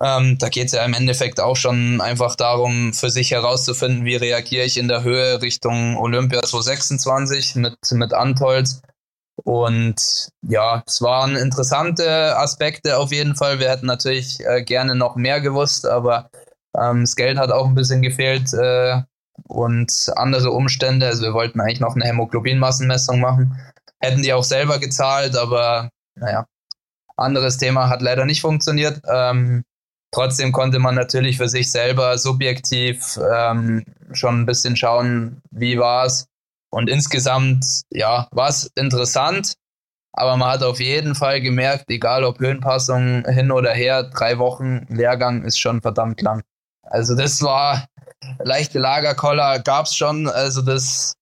Ähm, da geht es ja im Endeffekt auch schon einfach darum, für sich herauszufinden, wie reagiere ich in der Höhe Richtung Olympia 2026 mit, mit Antolz. Und ja, es waren interessante Aspekte auf jeden Fall. Wir hätten natürlich äh, gerne noch mehr gewusst, aber ähm, das Geld hat auch ein bisschen gefehlt. Äh, und andere Umstände. Also wir wollten eigentlich noch eine Hämoglobinmassenmessung machen. Hätten die auch selber gezahlt, aber naja, anderes Thema hat leider nicht funktioniert. Ähm, trotzdem konnte man natürlich für sich selber subjektiv ähm, schon ein bisschen schauen, wie war es. Und insgesamt, ja, war es interessant, aber man hat auf jeden Fall gemerkt, egal ob Höhenpassung hin oder her, drei Wochen Lehrgang ist schon verdammt lang. Also das war leichte Lagerkoller gab es schon. Also das,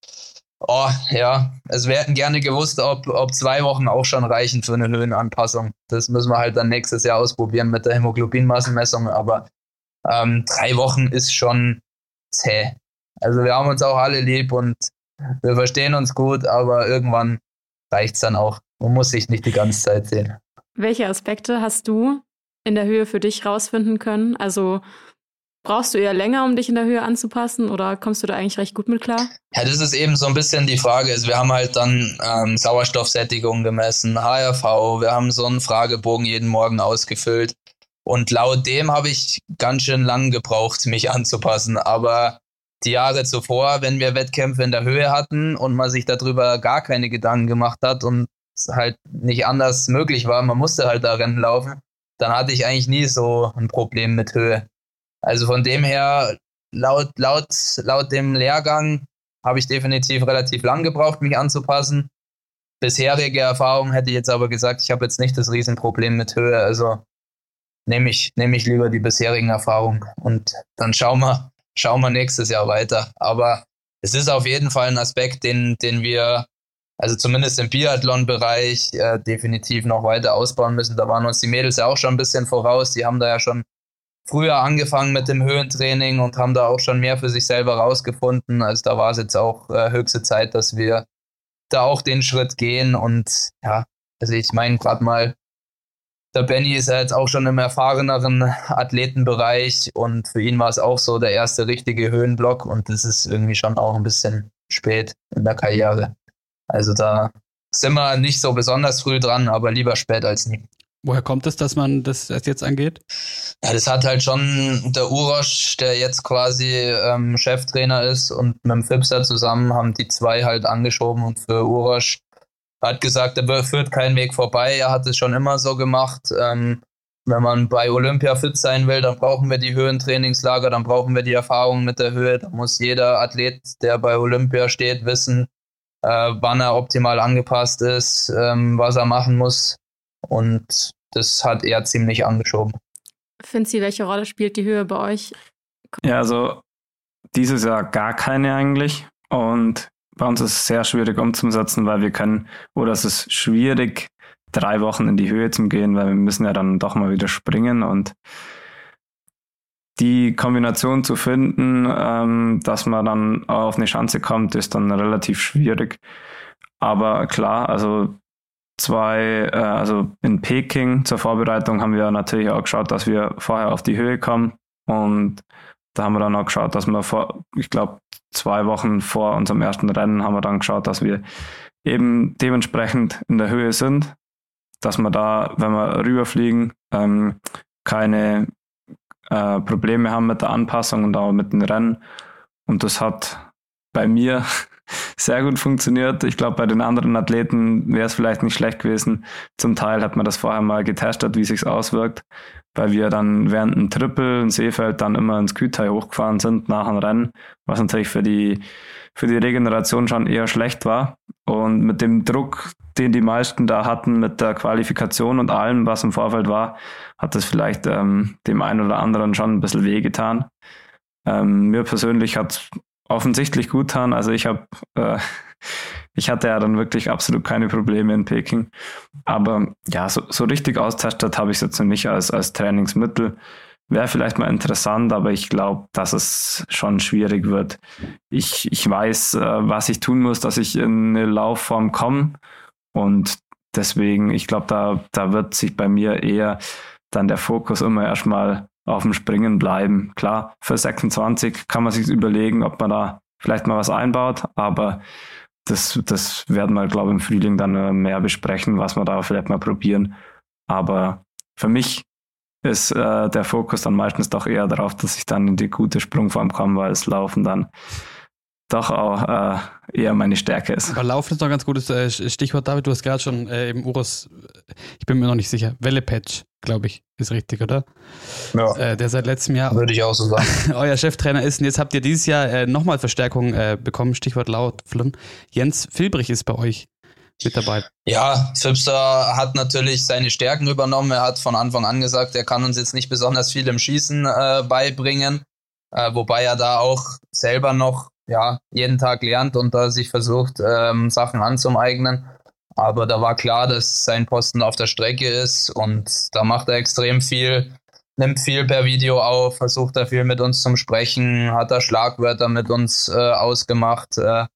oh ja, also wir hätten gerne gewusst, ob, ob zwei Wochen auch schon reichen für eine Höhenanpassung. Das müssen wir halt dann nächstes Jahr ausprobieren mit der Hämoglobinmassenmessung. Aber ähm, drei Wochen ist schon zäh. Also wir haben uns auch alle lieb und wir verstehen uns gut, aber irgendwann reicht es dann auch. Man muss sich nicht die ganze Zeit sehen. Welche Aspekte hast du in der Höhe für dich rausfinden können? Also Brauchst du eher länger, um dich in der Höhe anzupassen oder kommst du da eigentlich recht gut mit klar? Ja, das ist eben so ein bisschen die Frage. Also wir haben halt dann ähm, Sauerstoffsättigung gemessen, HRV, wir haben so einen Fragebogen jeden Morgen ausgefüllt. Und laut dem habe ich ganz schön lang gebraucht, mich anzupassen. Aber die Jahre zuvor, wenn wir Wettkämpfe in der Höhe hatten und man sich darüber gar keine Gedanken gemacht hat und es halt nicht anders möglich war, man musste halt da Rennen laufen, dann hatte ich eigentlich nie so ein Problem mit Höhe. Also von dem her, laut, laut, laut dem Lehrgang habe ich definitiv relativ lang gebraucht, mich anzupassen. Bisherige Erfahrung hätte ich jetzt aber gesagt, ich habe jetzt nicht das Riesenproblem mit Höhe. Also nehme ich, nehme ich lieber die bisherigen Erfahrungen und dann schauen wir, schauen wir nächstes Jahr weiter. Aber es ist auf jeden Fall ein Aspekt, den, den wir, also zumindest im Biathlon-Bereich, äh, definitiv noch weiter ausbauen müssen. Da waren uns die Mädels ja auch schon ein bisschen voraus. Die haben da ja schon früher angefangen mit dem Höhentraining und haben da auch schon mehr für sich selber rausgefunden. Also da war es jetzt auch äh, höchste Zeit, dass wir da auch den Schritt gehen. Und ja, also ich meine gerade mal, der Benny ist ja jetzt auch schon im erfahreneren Athletenbereich und für ihn war es auch so der erste richtige Höhenblock und das ist irgendwie schon auch ein bisschen spät in der Karriere. Also da sind wir nicht so besonders früh dran, aber lieber spät als nie. Woher kommt es, dass man das jetzt angeht? Ja, das hat halt schon der Urosch, der jetzt quasi ähm, Cheftrainer ist und mit dem Fipser zusammen haben die zwei halt angeschoben und für Urosch hat gesagt, er führt keinen Weg vorbei. Er hat es schon immer so gemacht. Ähm, wenn man bei Olympia fit sein will, dann brauchen wir die Höhentrainingslager, dann brauchen wir die Erfahrung mit der Höhe. Da muss jeder Athlet, der bei Olympia steht, wissen, äh, wann er optimal angepasst ist, ähm, was er machen muss. Und das hat er ziemlich angeschoben. Finzi, welche Rolle spielt die Höhe bei euch? Ja, also dieses Jahr gar keine eigentlich. Und bei uns ist es sehr schwierig umzusetzen, weil wir können, oder es ist schwierig, drei Wochen in die Höhe zu gehen, weil wir müssen ja dann doch mal wieder springen und die Kombination zu finden, ähm, dass man dann auf eine Schanze kommt, ist dann relativ schwierig. Aber klar, also zwei, äh, also in Peking zur Vorbereitung haben wir natürlich auch geschaut, dass wir vorher auf die Höhe kommen. Und da haben wir dann auch geschaut, dass wir vor, ich glaube, zwei Wochen vor unserem ersten Rennen haben wir dann geschaut, dass wir eben dementsprechend in der Höhe sind, dass wir da, wenn wir rüberfliegen, ähm, keine äh, Probleme haben mit der Anpassung und auch mit den Rennen. Und das hat bei mir sehr gut funktioniert. Ich glaube, bei den anderen Athleten wäre es vielleicht nicht schlecht gewesen. Zum Teil hat man das vorher mal getestet, wie sich auswirkt, weil wir dann während einem Triple in Seefeld dann immer ins Kütai hochgefahren sind nach einem Rennen, was natürlich für die, für die Regeneration schon eher schlecht war. Und mit dem Druck, den die meisten da hatten, mit der Qualifikation und allem, was im Vorfeld war, hat das vielleicht ähm, dem einen oder anderen schon ein bisschen wehgetan. Ähm, mir persönlich hat offensichtlich gut getan. Also ich habe, äh, ich hatte ja dann wirklich absolut keine Probleme in Peking. Aber ja, so, so richtig austestet habe ich es jetzt nicht als, als Trainingsmittel. Wäre vielleicht mal interessant, aber ich glaube, dass es schon schwierig wird. Ich, ich weiß, äh, was ich tun muss, dass ich in eine Laufform komme. Und deswegen, ich glaube, da, da wird sich bei mir eher dann der Fokus immer erstmal auf dem Springen bleiben. Klar, für 26 kann man sich überlegen, ob man da vielleicht mal was einbaut, aber das, das werden wir, glaube ich, im Frühling dann äh, mehr besprechen, was wir da vielleicht mal probieren. Aber für mich ist äh, der Fokus dann meistens doch eher darauf, dass ich dann in die gute Sprungform komme, weil das Laufen dann doch auch äh, eher meine Stärke ist. Aber Laufen ist noch ein ganz gutes äh, Stichwort, David. Du hast gerade schon äh, eben Uros, ich bin mir noch nicht sicher, Welle-Patch, glaube ich, ist richtig, oder? Ja. Äh, der seit letztem Jahr Würde ich auch so sagen. euer Cheftrainer ist. Und jetzt habt ihr dieses Jahr äh, nochmal Verstärkung äh, bekommen, Stichwort Laufen. Jens Filbrich ist bei euch mit dabei. Ja, Fipster hat natürlich seine Stärken übernommen. Er hat von Anfang an gesagt, er kann uns jetzt nicht besonders viel im Schießen äh, beibringen. Äh, wobei er da auch selber noch ja, jeden Tag lernt und da sich versucht, ähm, Sachen anzueignen. Aber da war klar, dass sein Posten auf der Strecke ist und da macht er extrem viel, nimmt viel per Video auf, versucht da viel mit uns zum Sprechen, hat da Schlagwörter mit uns äh, ausgemacht. Äh,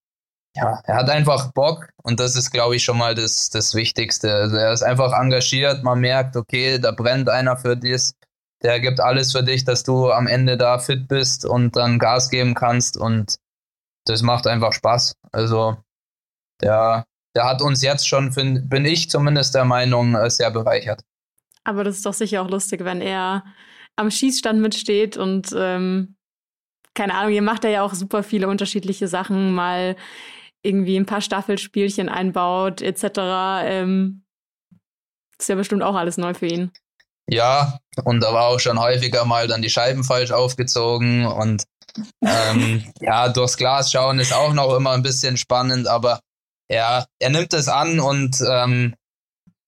ja, er hat einfach Bock und das ist, glaube ich, schon mal das, das Wichtigste. Also er ist einfach engagiert, man merkt, okay, da brennt einer für dies, der gibt alles für dich, dass du am Ende da fit bist und dann Gas geben kannst und das macht einfach Spaß. Also der, der hat uns jetzt schon, find, bin ich zumindest der Meinung, äh, sehr bereichert. Aber das ist doch sicher auch lustig, wenn er am Schießstand mitsteht und ähm, keine Ahnung, ihr macht ja auch super viele unterschiedliche Sachen, mal irgendwie ein paar Staffelspielchen einbaut, etc. Ähm, ist ja bestimmt auch alles neu für ihn. Ja, und da war auch schon häufiger mal dann die Scheiben falsch aufgezogen und ähm, ja, durchs Glas schauen ist auch noch immer ein bisschen spannend, aber ja, er nimmt es an und ähm,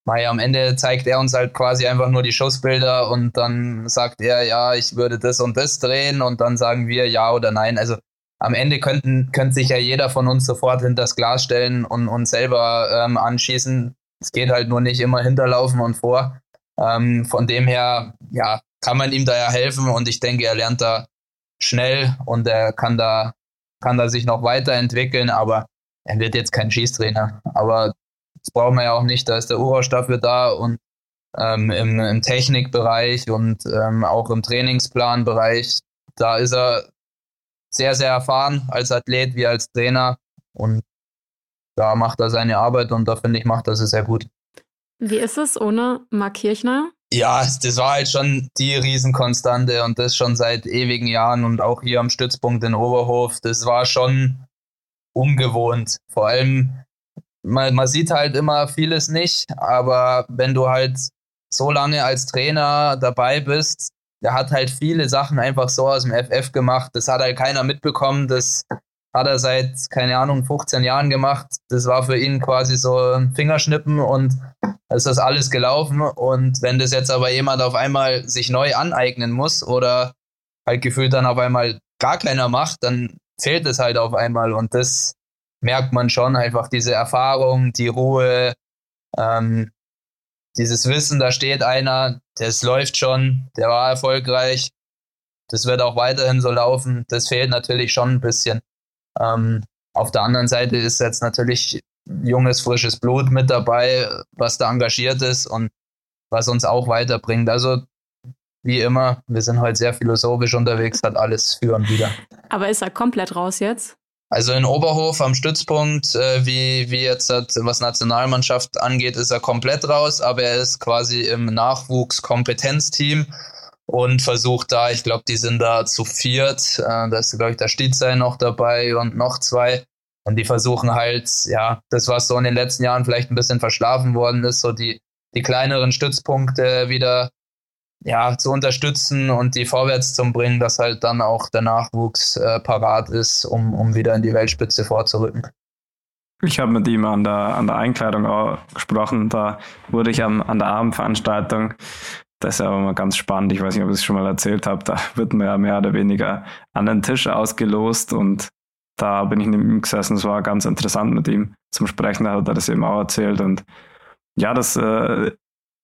naja, am Ende zeigt er uns halt quasi einfach nur die Schussbilder und dann sagt er, ja, ich würde das und das drehen und dann sagen wir ja oder nein. Also am Ende könnten, könnte sich ja jeder von uns sofort hinter das Glas stellen und, und selber ähm, anschießen. Es geht halt nur nicht immer hinterlaufen und vor. Ähm, von dem her, ja, kann man ihm da ja helfen und ich denke, er lernt da schnell und er kann da, kann da sich noch weiterentwickeln, aber er wird jetzt kein Schießtrainer. Aber das brauchen wir ja auch nicht, da ist der Uraus dafür da und ähm, im, im Technikbereich und ähm, auch im Trainingsplanbereich, da ist er sehr, sehr erfahren als Athlet wie als Trainer und da macht er seine Arbeit und da finde ich, macht er sie sehr gut. Wie ist es ohne Mark Kirchner? Ja, das war halt schon die Riesenkonstante und das schon seit ewigen Jahren und auch hier am Stützpunkt in Oberhof. Das war schon ungewohnt. Vor allem, man, man sieht halt immer vieles nicht, aber wenn du halt so lange als Trainer dabei bist, der hat halt viele Sachen einfach so aus dem FF gemacht. Das hat halt keiner mitbekommen. Das hat er seit, keine Ahnung, 15 Jahren gemacht. Das war für ihn quasi so ein Fingerschnippen und ist das alles gelaufen. Und wenn das jetzt aber jemand auf einmal sich neu aneignen muss oder halt gefühlt dann auf einmal gar keiner macht, dann fehlt es halt auf einmal. Und das merkt man schon einfach, diese Erfahrung, die Ruhe, ähm, dieses Wissen, da steht einer, das läuft schon, der war erfolgreich, das wird auch weiterhin so laufen. Das fehlt natürlich schon ein bisschen. Ähm, auf der anderen Seite ist jetzt natürlich junges, frisches Blut mit dabei, was da engagiert ist und was uns auch weiterbringt. Also wie immer, wir sind heute sehr philosophisch unterwegs, hat alles für und wieder. Aber ist er komplett raus jetzt? Also in Oberhof am Stützpunkt, äh, wie, wie jetzt hat, was Nationalmannschaft angeht, ist er komplett raus, aber er ist quasi im Nachwuchskompetenzteam und versucht da, ich glaube, die sind da zu viert, äh, da ist, glaube ich, der Stietzei noch dabei und noch zwei. Und die versuchen halt, ja, das, was so in den letzten Jahren vielleicht ein bisschen verschlafen worden ist, so die, die kleineren Stützpunkte wieder ja, zu unterstützen und die vorwärts zu bringen, dass halt dann auch der Nachwuchs äh, parat ist, um, um wieder in die Weltspitze vorzurücken. Ich habe mit ihm an der, an der Einkleidung auch gesprochen. Da wurde ich am, an der Abendveranstaltung, das ist auch immer ganz spannend, ich weiß nicht, ob ich es schon mal erzählt habe, da wird man ja mehr oder weniger an den Tisch ausgelost und da bin ich neben ihm gesessen. Es war ganz interessant mit ihm zum Sprechen, da hat er das eben auch erzählt. Und ja, das äh,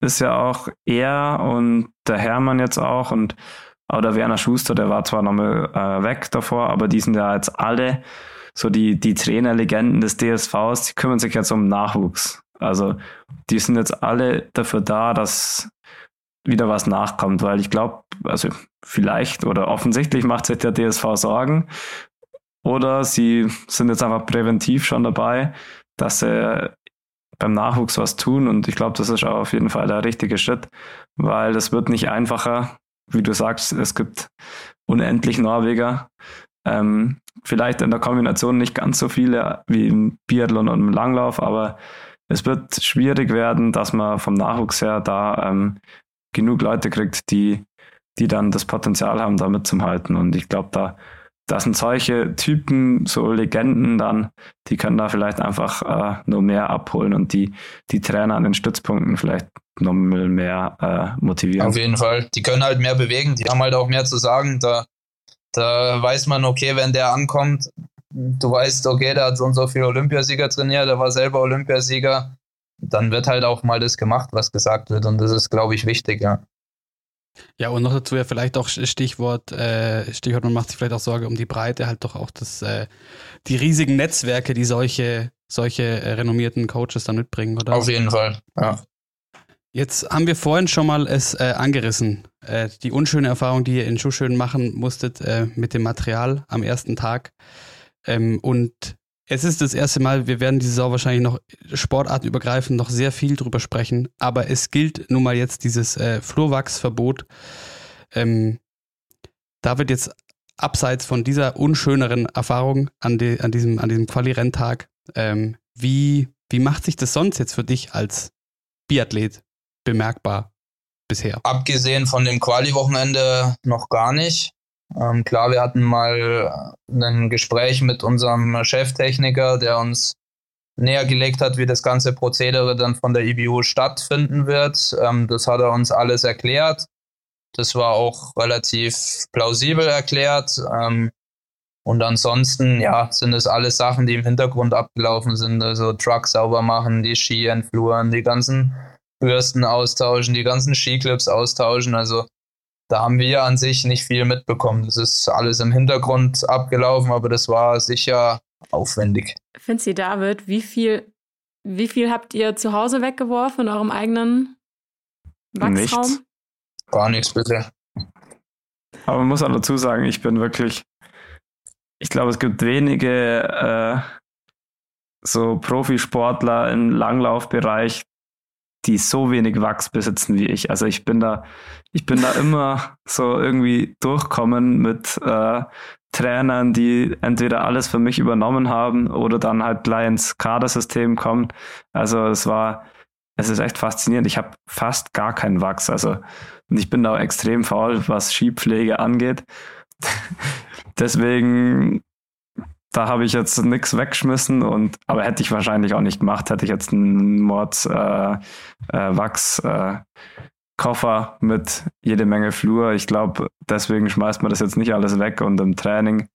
ist ja auch er und der Hermann jetzt auch und oder Werner Schuster, der war zwar nochmal äh, weg davor, aber die sind ja jetzt alle so die, die Trainerlegenden des DSVs, die kümmern sich jetzt um Nachwuchs. Also die sind jetzt alle dafür da, dass wieder was nachkommt, weil ich glaube, also vielleicht oder offensichtlich macht sich der DSV Sorgen oder sie sind jetzt einfach präventiv schon dabei, dass sie beim Nachwuchs was tun. Und ich glaube, das ist auch auf jeden Fall der richtige Schritt, weil es wird nicht einfacher. Wie du sagst, es gibt unendlich Norweger. Ähm, vielleicht in der Kombination nicht ganz so viele wie im Biathlon und im Langlauf, aber es wird schwierig werden, dass man vom Nachwuchs her da ähm, genug Leute kriegt, die, die dann das Potenzial haben, da mitzuhalten. Und ich glaube, da das sind solche Typen, so Legenden dann, die können da vielleicht einfach äh, nur mehr abholen und die, die Trainer an den Stützpunkten vielleicht noch mehr äh, motivieren. Auf jeden Fall. Die können halt mehr bewegen, die haben halt auch mehr zu sagen. Da, da weiß man, okay, wenn der ankommt, du weißt, okay, der hat so und so viele Olympiasieger trainiert, der war selber Olympiasieger, dann wird halt auch mal das gemacht, was gesagt wird und das ist, glaube ich, wichtig, ja. Ja, und noch dazu ja vielleicht auch Stichwort, äh, Stichwort, man macht sich vielleicht auch Sorge um die Breite, halt doch auch das, äh, die riesigen Netzwerke, die solche, solche äh, renommierten Coaches dann mitbringen, oder? Auf jeden Fall, ja. Jetzt haben wir vorhin schon mal es äh, angerissen, äh, die unschöne Erfahrung, die ihr in Schuhschön machen musstet äh, mit dem Material am ersten Tag. Ähm, und es ist das erste Mal, wir werden diese Saison wahrscheinlich noch sportartenübergreifend noch sehr viel drüber sprechen, aber es gilt nun mal jetzt dieses äh, Flurwachsverbot. Ähm, da wird jetzt abseits von dieser unschöneren Erfahrung an, die, an diesem, an diesem Quali-Renntag, ähm, wie, wie macht sich das sonst jetzt für dich als Biathlet bemerkbar bisher? Abgesehen von dem Quali-Wochenende noch gar nicht. Ähm, klar, wir hatten mal ein Gespräch mit unserem Cheftechniker, der uns näher gelegt hat, wie das ganze Prozedere dann von der IBU stattfinden wird. Ähm, das hat er uns alles erklärt. Das war auch relativ plausibel erklärt. Ähm, und ansonsten, ja, sind es alles Sachen, die im Hintergrund abgelaufen sind. Also Truck sauber machen, die Ski entfluren, die ganzen Bürsten austauschen, die ganzen Skiclips austauschen. Also da haben wir an sich nicht viel mitbekommen. Das ist alles im Hintergrund abgelaufen, aber das war sicher aufwendig. Finzi David, wie viel, wie viel habt ihr zu Hause weggeworfen in eurem eigenen Wachsraum? Nichts. Gar nichts bisher. Aber man muss auch dazu sagen, ich bin wirklich, ich glaube, es gibt wenige äh, so Profisportler im Langlaufbereich, die so wenig Wachs besitzen wie ich. Also ich bin da, ich bin da immer so irgendwie durchkommen mit äh, Trainern, die entweder alles für mich übernommen haben oder dann halt gleich ins Kadersystem kommen. Also es war, es ist echt faszinierend. Ich habe fast gar keinen Wachs. Also und ich bin da extrem faul, was Skipflege angeht. Deswegen da habe ich jetzt nichts weggeschmissen und aber hätte ich wahrscheinlich auch nicht gemacht, hätte ich jetzt einen Mords äh, äh, Wachs äh, Koffer mit jede Menge Flur. Ich glaube, deswegen schmeißt man das jetzt nicht alles weg und im Training,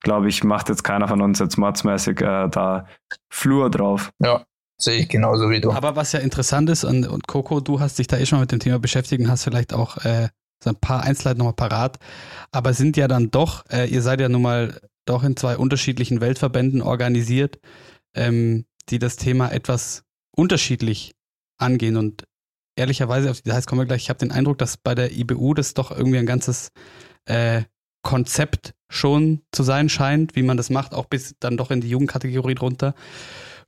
glaube ich, macht jetzt keiner von uns jetzt mordsmäßig äh, da Flur drauf. Ja, sehe ich genauso wie du. Aber was ja interessant ist, und, und Coco, du hast dich da eh schon mit dem Thema beschäftigt und hast vielleicht auch äh, so ein paar Einzelheiten nochmal parat, aber sind ja dann doch, äh, ihr seid ja nun mal doch in zwei unterschiedlichen Weltverbänden organisiert, ähm, die das Thema etwas unterschiedlich angehen. Und ehrlicherweise, auf die Details kommen wir gleich, ich habe den Eindruck, dass bei der IBU das doch irgendwie ein ganzes äh, Konzept schon zu sein scheint, wie man das macht, auch bis dann doch in die Jugendkategorie drunter.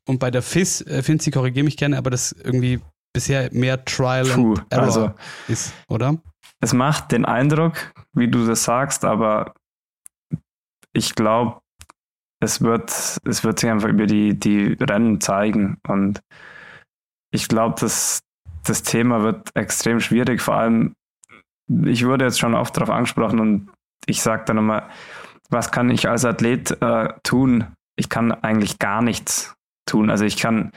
Und bei der FIS, äh, Finzi, korrigiere mich gerne, aber das irgendwie bisher mehr Trial Puh, and Error also- ist, oder? Es macht den Eindruck, wie du das sagst, aber ich glaube, es wird, es wird sich einfach über die, die Rennen zeigen. Und ich glaube, das, das Thema wird extrem schwierig. Vor allem, ich wurde jetzt schon oft darauf angesprochen und ich sage dann immer, was kann ich als Athlet äh, tun? Ich kann eigentlich gar nichts tun. Also ich kann,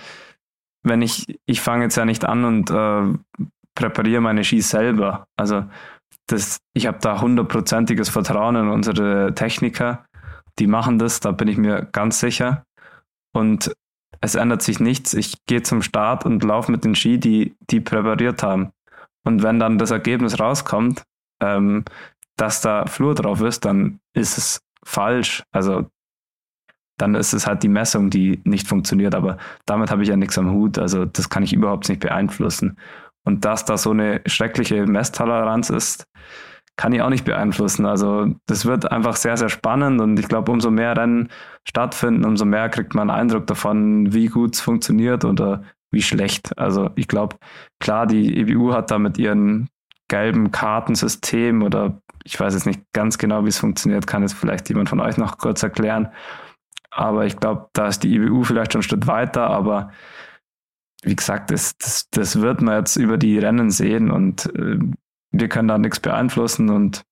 wenn ich, ich fange jetzt ja nicht an und äh, präpariere meine Skis selber. Also das, ich habe da hundertprozentiges Vertrauen in unsere Techniker. Die machen das, da bin ich mir ganz sicher. Und es ändert sich nichts. Ich gehe zum Start und laufe mit den Ski, die die präpariert haben. Und wenn dann das Ergebnis rauskommt, ähm, dass da Flur drauf ist, dann ist es falsch. Also dann ist es halt die Messung, die nicht funktioniert. Aber damit habe ich ja nichts am Hut. Also das kann ich überhaupt nicht beeinflussen. Und dass da so eine schreckliche Messtoleranz ist, kann ich auch nicht beeinflussen. Also das wird einfach sehr, sehr spannend und ich glaube, umso mehr Rennen stattfinden, umso mehr kriegt man einen Eindruck davon, wie gut es funktioniert oder wie schlecht. Also ich glaube, klar, die EBU hat da mit ihren gelben Kartensystem oder ich weiß jetzt nicht ganz genau, wie es funktioniert, kann es vielleicht jemand von euch noch kurz erklären. Aber ich glaube, da ist die IBU vielleicht schon ein Schritt weiter, aber wie gesagt, das, das, das wird man jetzt über die Rennen sehen und äh, wir können da nichts beeinflussen und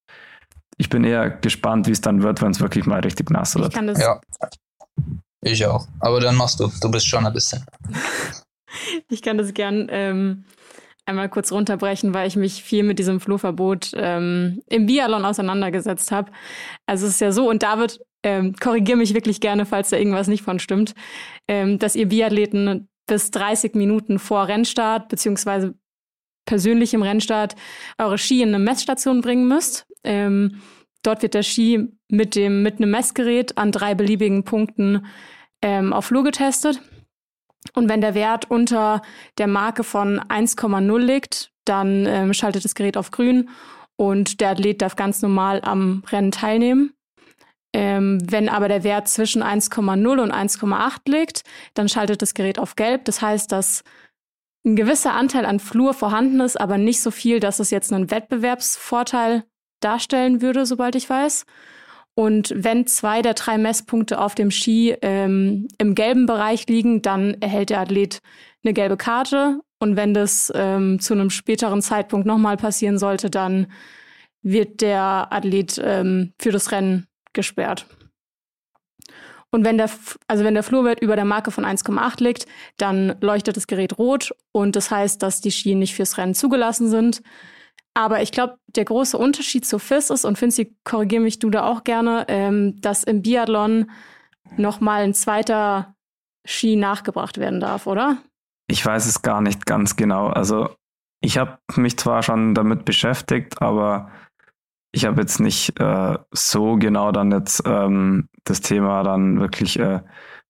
ich bin eher gespannt, wie es dann wird, wenn es wirklich mal richtig nass Ich wird. kann das, Ja. Ich auch. Aber dann machst du. Du bist schon ein bisschen. ich kann das gern ähm, einmal kurz runterbrechen, weil ich mich viel mit diesem Flurverbot ähm, im Biathlon auseinandergesetzt habe. Also es ist ja so, und David, ähm, korrigier mich wirklich gerne, falls da irgendwas nicht von stimmt, ähm, dass ihr Biathleten bis 30 Minuten vor Rennstart, beziehungsweise persönlich im Rennstart, eure Ski in eine Messstation bringen müsst. Ähm, dort wird der Ski mit, dem, mit einem Messgerät an drei beliebigen Punkten ähm, auf Flur getestet. Und wenn der Wert unter der Marke von 1,0 liegt, dann ähm, schaltet das Gerät auf grün und der Athlet darf ganz normal am Rennen teilnehmen. Ähm, wenn aber der Wert zwischen 1,0 und 1,8 liegt, dann schaltet das Gerät auf gelb. Das heißt, dass ein gewisser Anteil an Flur vorhanden ist, aber nicht so viel, dass es jetzt einen Wettbewerbsvorteil darstellen würde, sobald ich weiß. Und wenn zwei der drei Messpunkte auf dem Ski ähm, im gelben Bereich liegen, dann erhält der Athlet eine gelbe Karte. Und wenn das ähm, zu einem späteren Zeitpunkt nochmal passieren sollte, dann wird der Athlet ähm, für das Rennen gesperrt. Und wenn der, also wenn der Flurwert über der Marke von 1,8 liegt, dann leuchtet das Gerät rot und das heißt, dass die Ski nicht fürs Rennen zugelassen sind. Aber ich glaube, der große Unterschied zu FIS ist, und Finzi, korrigiere mich du da auch gerne, ähm, dass im Biathlon nochmal ein zweiter Ski nachgebracht werden darf, oder? Ich weiß es gar nicht ganz genau. Also ich habe mich zwar schon damit beschäftigt, aber ich habe jetzt nicht äh, so genau dann jetzt ähm, das Thema dann wirklich äh,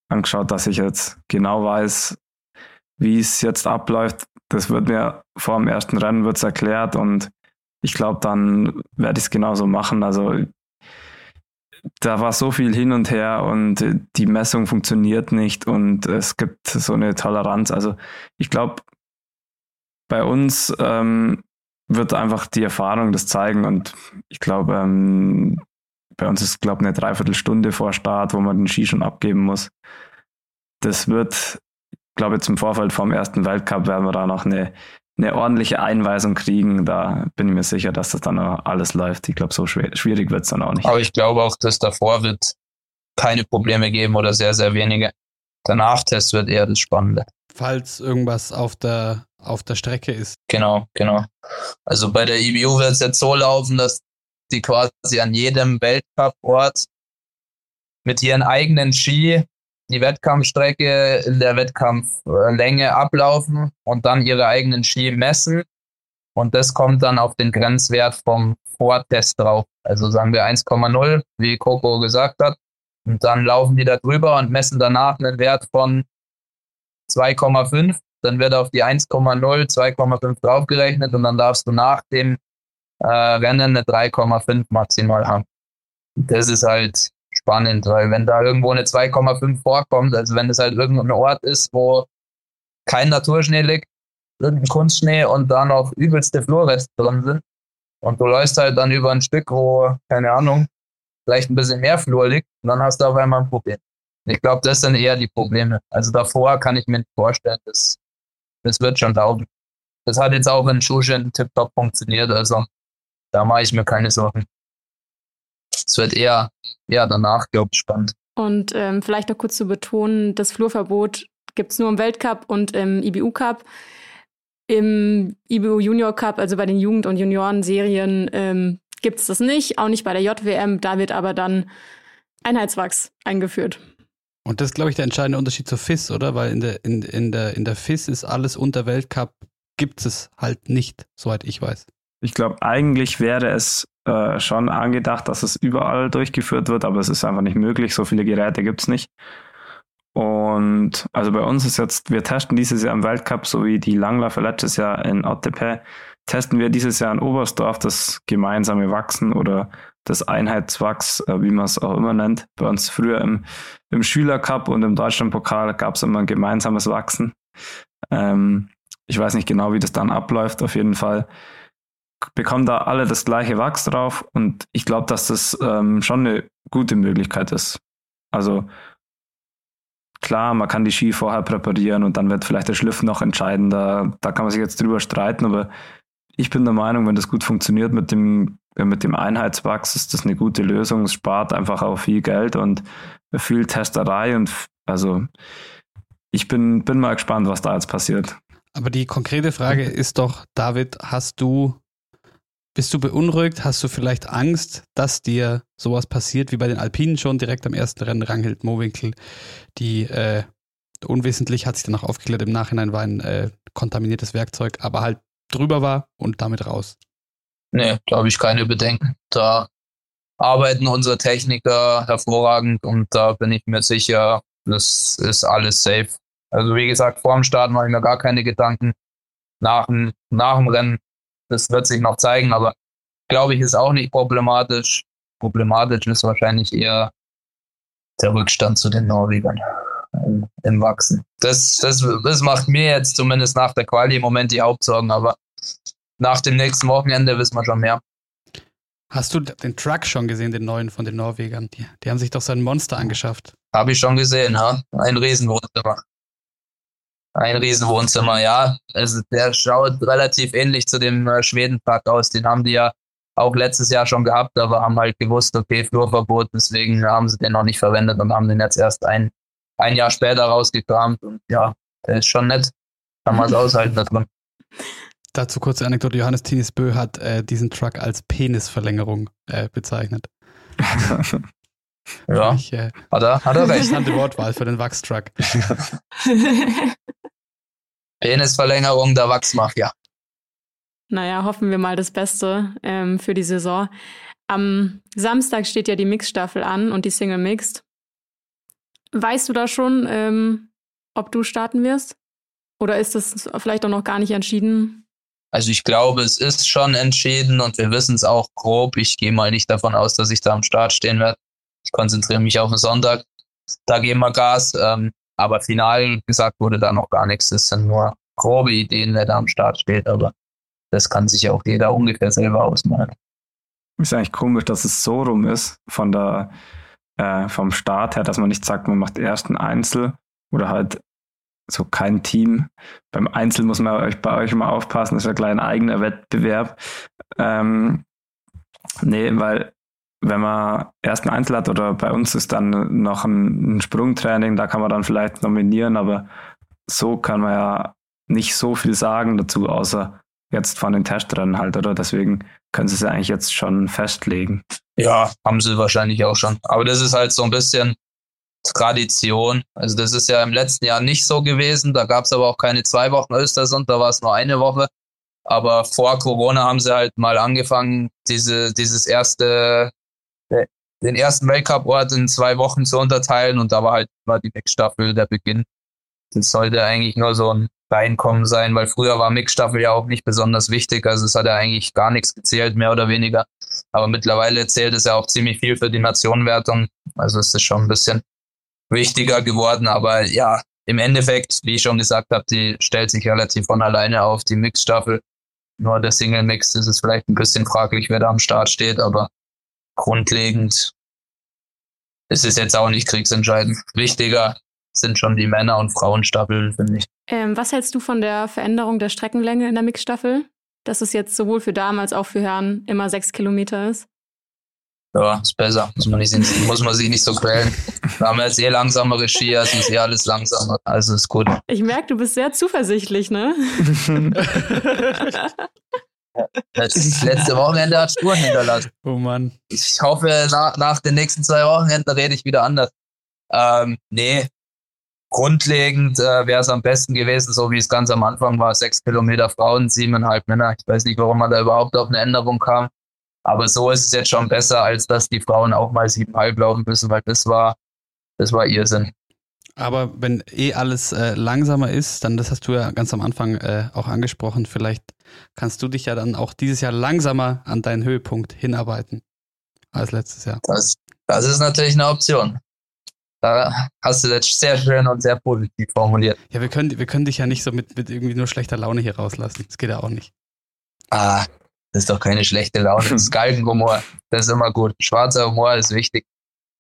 angeschaut, dass ich jetzt genau weiß, wie es jetzt abläuft. Das wird mir vor dem ersten Rennen wird's erklärt und ich glaube, dann werde ich es genauso machen. Also da war so viel hin und her und die Messung funktioniert nicht und es gibt so eine Toleranz. Also ich glaube, bei uns ähm, wird einfach die Erfahrung das zeigen und ich glaube, ähm, bei uns ist, glaube ich, eine Dreiviertelstunde vor Start, wo man den Ski schon abgeben muss. Das wird, ich glaube, jetzt im Vorfeld vom ersten Weltcup werden wir da noch eine, eine ordentliche Einweisung kriegen. Da bin ich mir sicher, dass das dann auch alles läuft. Ich glaube, so schwer, schwierig wird es dann auch nicht. Aber ich glaube auch, dass davor wird keine Probleme geben oder sehr, sehr wenige. Der Nachtest wird eher das Spannende. Falls irgendwas auf der, auf der Strecke ist. Genau, genau. Also bei der IBU wird es jetzt so laufen, dass die quasi an jedem Weltcup-Ort mit ihren eigenen Ski die Wettkampfstrecke in der Wettkampflänge ablaufen und dann ihre eigenen Ski messen. Und das kommt dann auf den Grenzwert vom Vortest drauf. Also sagen wir 1,0, wie Coco gesagt hat. Und dann laufen die da drüber und messen danach einen Wert von 2,5. Dann wird auf die 1,0 2,5 draufgerechnet und dann darfst du nach dem äh, Rennen eine 3,5 maximal haben. Das ist halt spannend, weil wenn da irgendwo eine 2,5 vorkommt, also wenn es halt irgendein Ort ist, wo kein Naturschnee liegt, irgendein Kunstschnee und da noch übelste Flurreste drin sind und du läufst halt dann über ein Stück, wo, keine Ahnung, vielleicht ein bisschen mehr Flur liegt, und dann hast du auf einmal ein Problem. Ich glaube, das sind eher die Probleme. Also davor kann ich mir nicht vorstellen, das, das wird schon laufen. Das hat jetzt auch in Shushin tiptop funktioniert, also da mache ich mir keine Sorgen. Es wird eher, eher danach, glaube ich, spannend. Und ähm, vielleicht noch kurz zu betonen, das Flurverbot gibt es nur im Weltcup und im IBU Cup. Im IBU Junior Cup, also bei den Jugend- und Juniorenserien, ähm, gibt es das nicht, auch nicht bei der JWM. Da wird aber dann Einheitswachs eingeführt. Und das ist, glaube ich, der entscheidende Unterschied zur FIS, oder? Weil in der, in, in der, in der FIS ist alles unter Weltcup, gibt es halt nicht, soweit ich weiß. Ich glaube, eigentlich wäre es äh, schon angedacht, dass es überall durchgeführt wird, aber es ist einfach nicht möglich. So viele Geräte gibt es nicht. Und also bei uns ist jetzt, wir testen dieses Jahr im Weltcup, so wie die Langläufer letztes Jahr in OTP, testen wir dieses Jahr in Oberstdorf das gemeinsame Wachsen oder das Einheitswachs, äh, wie man es auch immer nennt. Bei uns früher im, im Schülercup und im Deutschlandpokal gab es immer ein gemeinsames Wachsen. Ähm, ich weiß nicht genau, wie das dann abläuft. Auf jeden Fall bekommen da alle das gleiche Wachs drauf und ich glaube, dass das ähm, schon eine gute Möglichkeit ist. Also klar, man kann die Ski vorher präparieren und dann wird vielleicht der Schliff noch entscheiden. Da, kann man sich jetzt drüber streiten, aber ich bin der Meinung, wenn das gut funktioniert mit dem, mit dem Einheitswachs, ist das eine gute Lösung. Es spart einfach auch viel Geld und viel Testerei und also ich bin, bin mal gespannt, was da jetzt passiert. Aber die konkrete Frage ist doch, David, hast du bist du beunruhigt? Hast du vielleicht Angst, dass dir sowas passiert wie bei den Alpinen schon direkt am ersten Rennen Ranghild Mowinkel, die äh, unwissentlich hat sich dann auch aufgeklärt, im Nachhinein war ein äh, kontaminiertes Werkzeug, aber halt drüber war und damit raus. Nee, da habe ich keine Bedenken. Da arbeiten unsere Techniker hervorragend und da bin ich mir sicher, das ist alles safe. Also wie gesagt, vor dem Start mache ich mir gar keine Gedanken. Nach dem, nach dem Rennen das wird sich noch zeigen, aber glaube ich, ist auch nicht problematisch. Problematisch ist wahrscheinlich eher der Rückstand zu den Norwegern im, Wachsen. Das, das, das macht mir jetzt zumindest nach der Quali im Moment die Hauptsorgen, aber nach dem nächsten Wochenende wissen wir schon mehr. Hast du den Truck schon gesehen, den neuen von den Norwegern? Die, die haben sich doch so ein Monster angeschafft. Habe ich schon gesehen, ja. Ein Riesenwohnzimmer. Ein Riesenwohnzimmer, ja. Also der schaut relativ ähnlich zu dem äh, Schwedenpark aus. Den haben die ja auch letztes Jahr schon gehabt, aber haben halt gewusst, okay, Flurverbot, deswegen haben sie den noch nicht verwendet und haben den jetzt erst ein, ein Jahr später rausgekramt. Und ja, der ist schon nett. Kann man es aushalten da drin. Dazu kurze Anekdote. Johannes Tinis Bö hat äh, diesen Truck als Penisverlängerung äh, bezeichnet. ja, ich, äh, hat, er, hat er recht. Interessante Wortwahl für den Wachstruck. Penisverlängerung der Wachsmafia. Naja, hoffen wir mal das Beste ähm, für die Saison. Am Samstag steht ja die Mixstaffel an und die Single Mixed. Weißt du da schon, ähm, ob du starten wirst? Oder ist das vielleicht auch noch gar nicht entschieden? Also ich glaube, es ist schon entschieden und wir wissen es auch grob. Ich gehe mal nicht davon aus, dass ich da am Start stehen werde. Ich konzentriere mich auf den Sonntag. Da geben wir Gas. Ähm, aber final gesagt wurde da noch gar nichts. Das sind nur grobe Ideen, wer da am Start steht. Aber das kann sich auch jeder ungefähr selber ausmalen. Ist eigentlich komisch, dass es so rum ist von der, äh, vom Start her, dass man nicht sagt, man macht erst ein Einzel oder halt so kein Team. Beim Einzel muss man bei euch immer aufpassen, das ist ja gleich ein eigener Wettbewerb. Ähm, nee, weil wenn man erst ein Einzel hat oder bei uns ist dann noch ein, ein Sprungtraining, da kann man dann vielleicht nominieren, aber so kann man ja nicht so viel sagen dazu, außer jetzt von den Testrennen halt, oder? Deswegen können sie es ja eigentlich jetzt schon festlegen. Ja, haben sie wahrscheinlich auch schon. Aber das ist halt so ein bisschen Tradition. Also das ist ja im letzten Jahr nicht so gewesen. Da gab es aber auch keine zwei Wochen Östersund, da war es nur eine Woche. Aber vor Corona haben sie halt mal angefangen, diese, dieses erste, den ersten Weltcup-Ort in zwei Wochen zu unterteilen und da war halt war die Mixstaffel der Beginn. Das sollte eigentlich nur so ein Reinkommen sein, weil früher war Mixstaffel ja auch nicht besonders wichtig. Also es hat ja eigentlich gar nichts gezählt, mehr oder weniger. Aber mittlerweile zählt es ja auch ziemlich viel für die Nationenwertung. Also es ist schon ein bisschen wichtiger geworden. Aber ja, im Endeffekt, wie ich schon gesagt habe, die stellt sich relativ von alleine auf die Mixstaffel. Nur der Single Mix ist es vielleicht ein bisschen fraglich, wer da am Start steht, aber grundlegend ist es jetzt auch nicht kriegsentscheidend. Wichtiger sind schon die Männer- und Frauenstaffeln, finde ich. Ähm, was hältst du von der Veränderung der Streckenlänge in der Mixstaffel? Dass es jetzt sowohl für Damen als auch für Herren immer sechs Kilometer ist? Ja, ist besser. Muss man, nicht, muss man sich nicht so quälen. Wir haben jetzt eh langsamere Skier, es ist eh alles langsamer. Also ist gut. Ich merke, du bist sehr zuversichtlich, ne? Das letzte Wochenende hat Spuren hinterlassen. Oh Mann. Ich hoffe, nach, nach den nächsten zwei Wochenenden rede ich wieder anders. Ähm, nee, grundlegend äh, wäre es am besten gewesen, so wie es ganz am Anfang war, sechs Kilometer Frauen, siebeneinhalb Männer. Ich weiß nicht, warum man da überhaupt auf eine Änderung kam. Aber so ist es jetzt schon besser, als dass die Frauen auch mal siebeneinhalb laufen müssen, weil das war, das war Irrsinn. Aber wenn eh alles äh, langsamer ist, dann, das hast du ja ganz am Anfang äh, auch angesprochen, vielleicht kannst du dich ja dann auch dieses Jahr langsamer an deinen Höhepunkt hinarbeiten als letztes Jahr. Das, das ist natürlich eine Option. Da hast du das sehr schön und sehr positiv formuliert. Ja, wir können, wir können dich ja nicht so mit, mit irgendwie nur schlechter Laune hier rauslassen. Das geht ja auch nicht. Ah, das ist doch keine schlechte Laune. Das ist Galgenhumor. Das ist immer gut. Schwarzer Humor ist wichtig.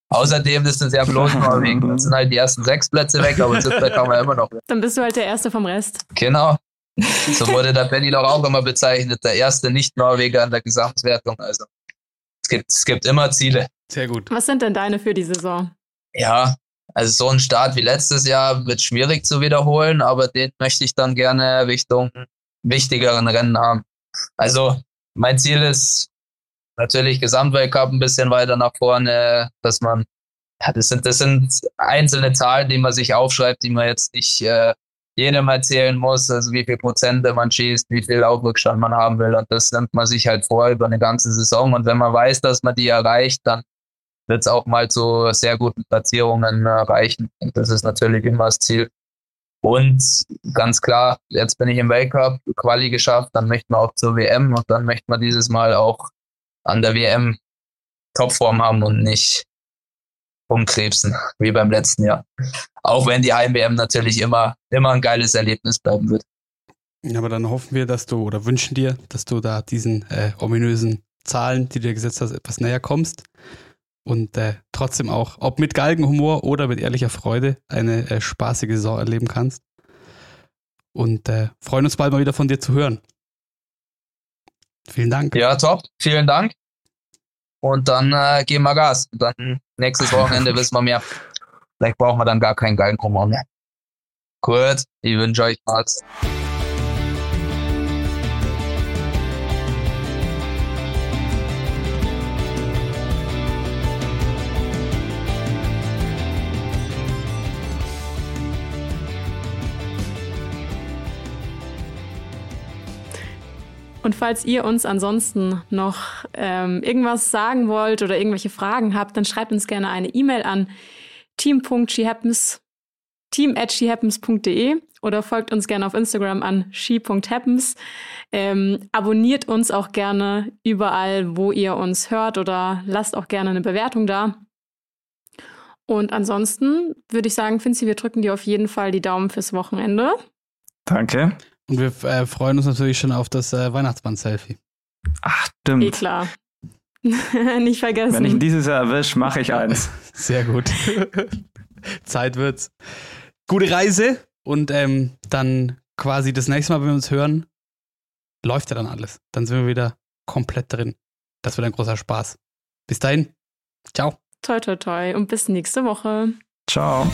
Außerdem ist es ja bloß Norwegen. Dann sind halt die ersten sechs Plätze weg, aber siebter kann man immer noch. Dann bist du halt der Erste vom Rest. Genau. So wurde der Benny doch auch immer bezeichnet, der erste Nicht-Norweger in der Gesamtwertung. Also es gibt, es gibt immer Ziele. Sehr gut. Was sind denn deine für die Saison? Ja, also so ein Start wie letztes Jahr wird schwierig zu wiederholen, aber den möchte ich dann gerne Richtung wichtigeren Rennen haben. Also mein Ziel ist natürlich Gesamtweltcup ein bisschen weiter nach vorne, dass man, ja, das sind, das sind einzelne Zahlen, die man sich aufschreibt, die man jetzt nicht äh, jedem erzählen muss, also wie viel Prozente man schießt, wie viel Laufrückstand man haben will. Und das nimmt man sich halt vor über eine ganze Saison. Und wenn man weiß, dass man die erreicht, dann wird es auch mal zu sehr guten Platzierungen erreichen. Und das ist natürlich immer das Ziel. Und ganz klar, jetzt bin ich im Weltcup, Quali geschafft, dann möchten wir auch zur WM und dann möchten wir dieses Mal auch an der WM Topform haben und nicht umkrebsen, wie beim letzten Jahr. Auch wenn die Heim-WM natürlich immer, immer ein geiles Erlebnis bleiben wird. Ja, aber dann hoffen wir, dass du oder wünschen dir, dass du da diesen äh, ominösen Zahlen, die du dir gesetzt hast, etwas näher kommst und äh, trotzdem auch, ob mit Galgenhumor oder mit ehrlicher Freude, eine äh, spaßige Saison erleben kannst. Und äh, freuen uns bald mal wieder von dir zu hören. Vielen Dank. Ja, top. Vielen Dank. Und dann äh, geben wir Gas. Und dann nächstes Wochenende wissen wir mehr. Vielleicht brauchen wir dann gar keinen Galgenhumor mehr. Gut, ich wünsche euch was. Und falls ihr uns ansonsten noch ähm, irgendwas sagen wollt oder irgendwelche Fragen habt, dann schreibt uns gerne eine E-Mail an team.shehappens team.shehappens.de oder folgt uns gerne auf Instagram an she.happens. Ähm, abonniert uns auch gerne überall, wo ihr uns hört oder lasst auch gerne eine Bewertung da. Und ansonsten würde ich sagen, Finzi, wir drücken dir auf jeden Fall die Daumen fürs Wochenende. Danke. Und wir äh, freuen uns natürlich schon auf das äh, Weihnachtsband-Selfie. Ach, stimmt. Eh klar. Nicht vergessen. Wenn ich ihn dieses Jahr erwische, mache ich eins. Sehr gut. Zeit wird's. Gute Reise und ähm, dann quasi das nächste Mal, wenn wir uns hören, läuft ja dann alles. Dann sind wir wieder komplett drin. Das wird ein großer Spaß. Bis dahin, Ciao. Toi, toi, toi und bis nächste Woche. Ciao.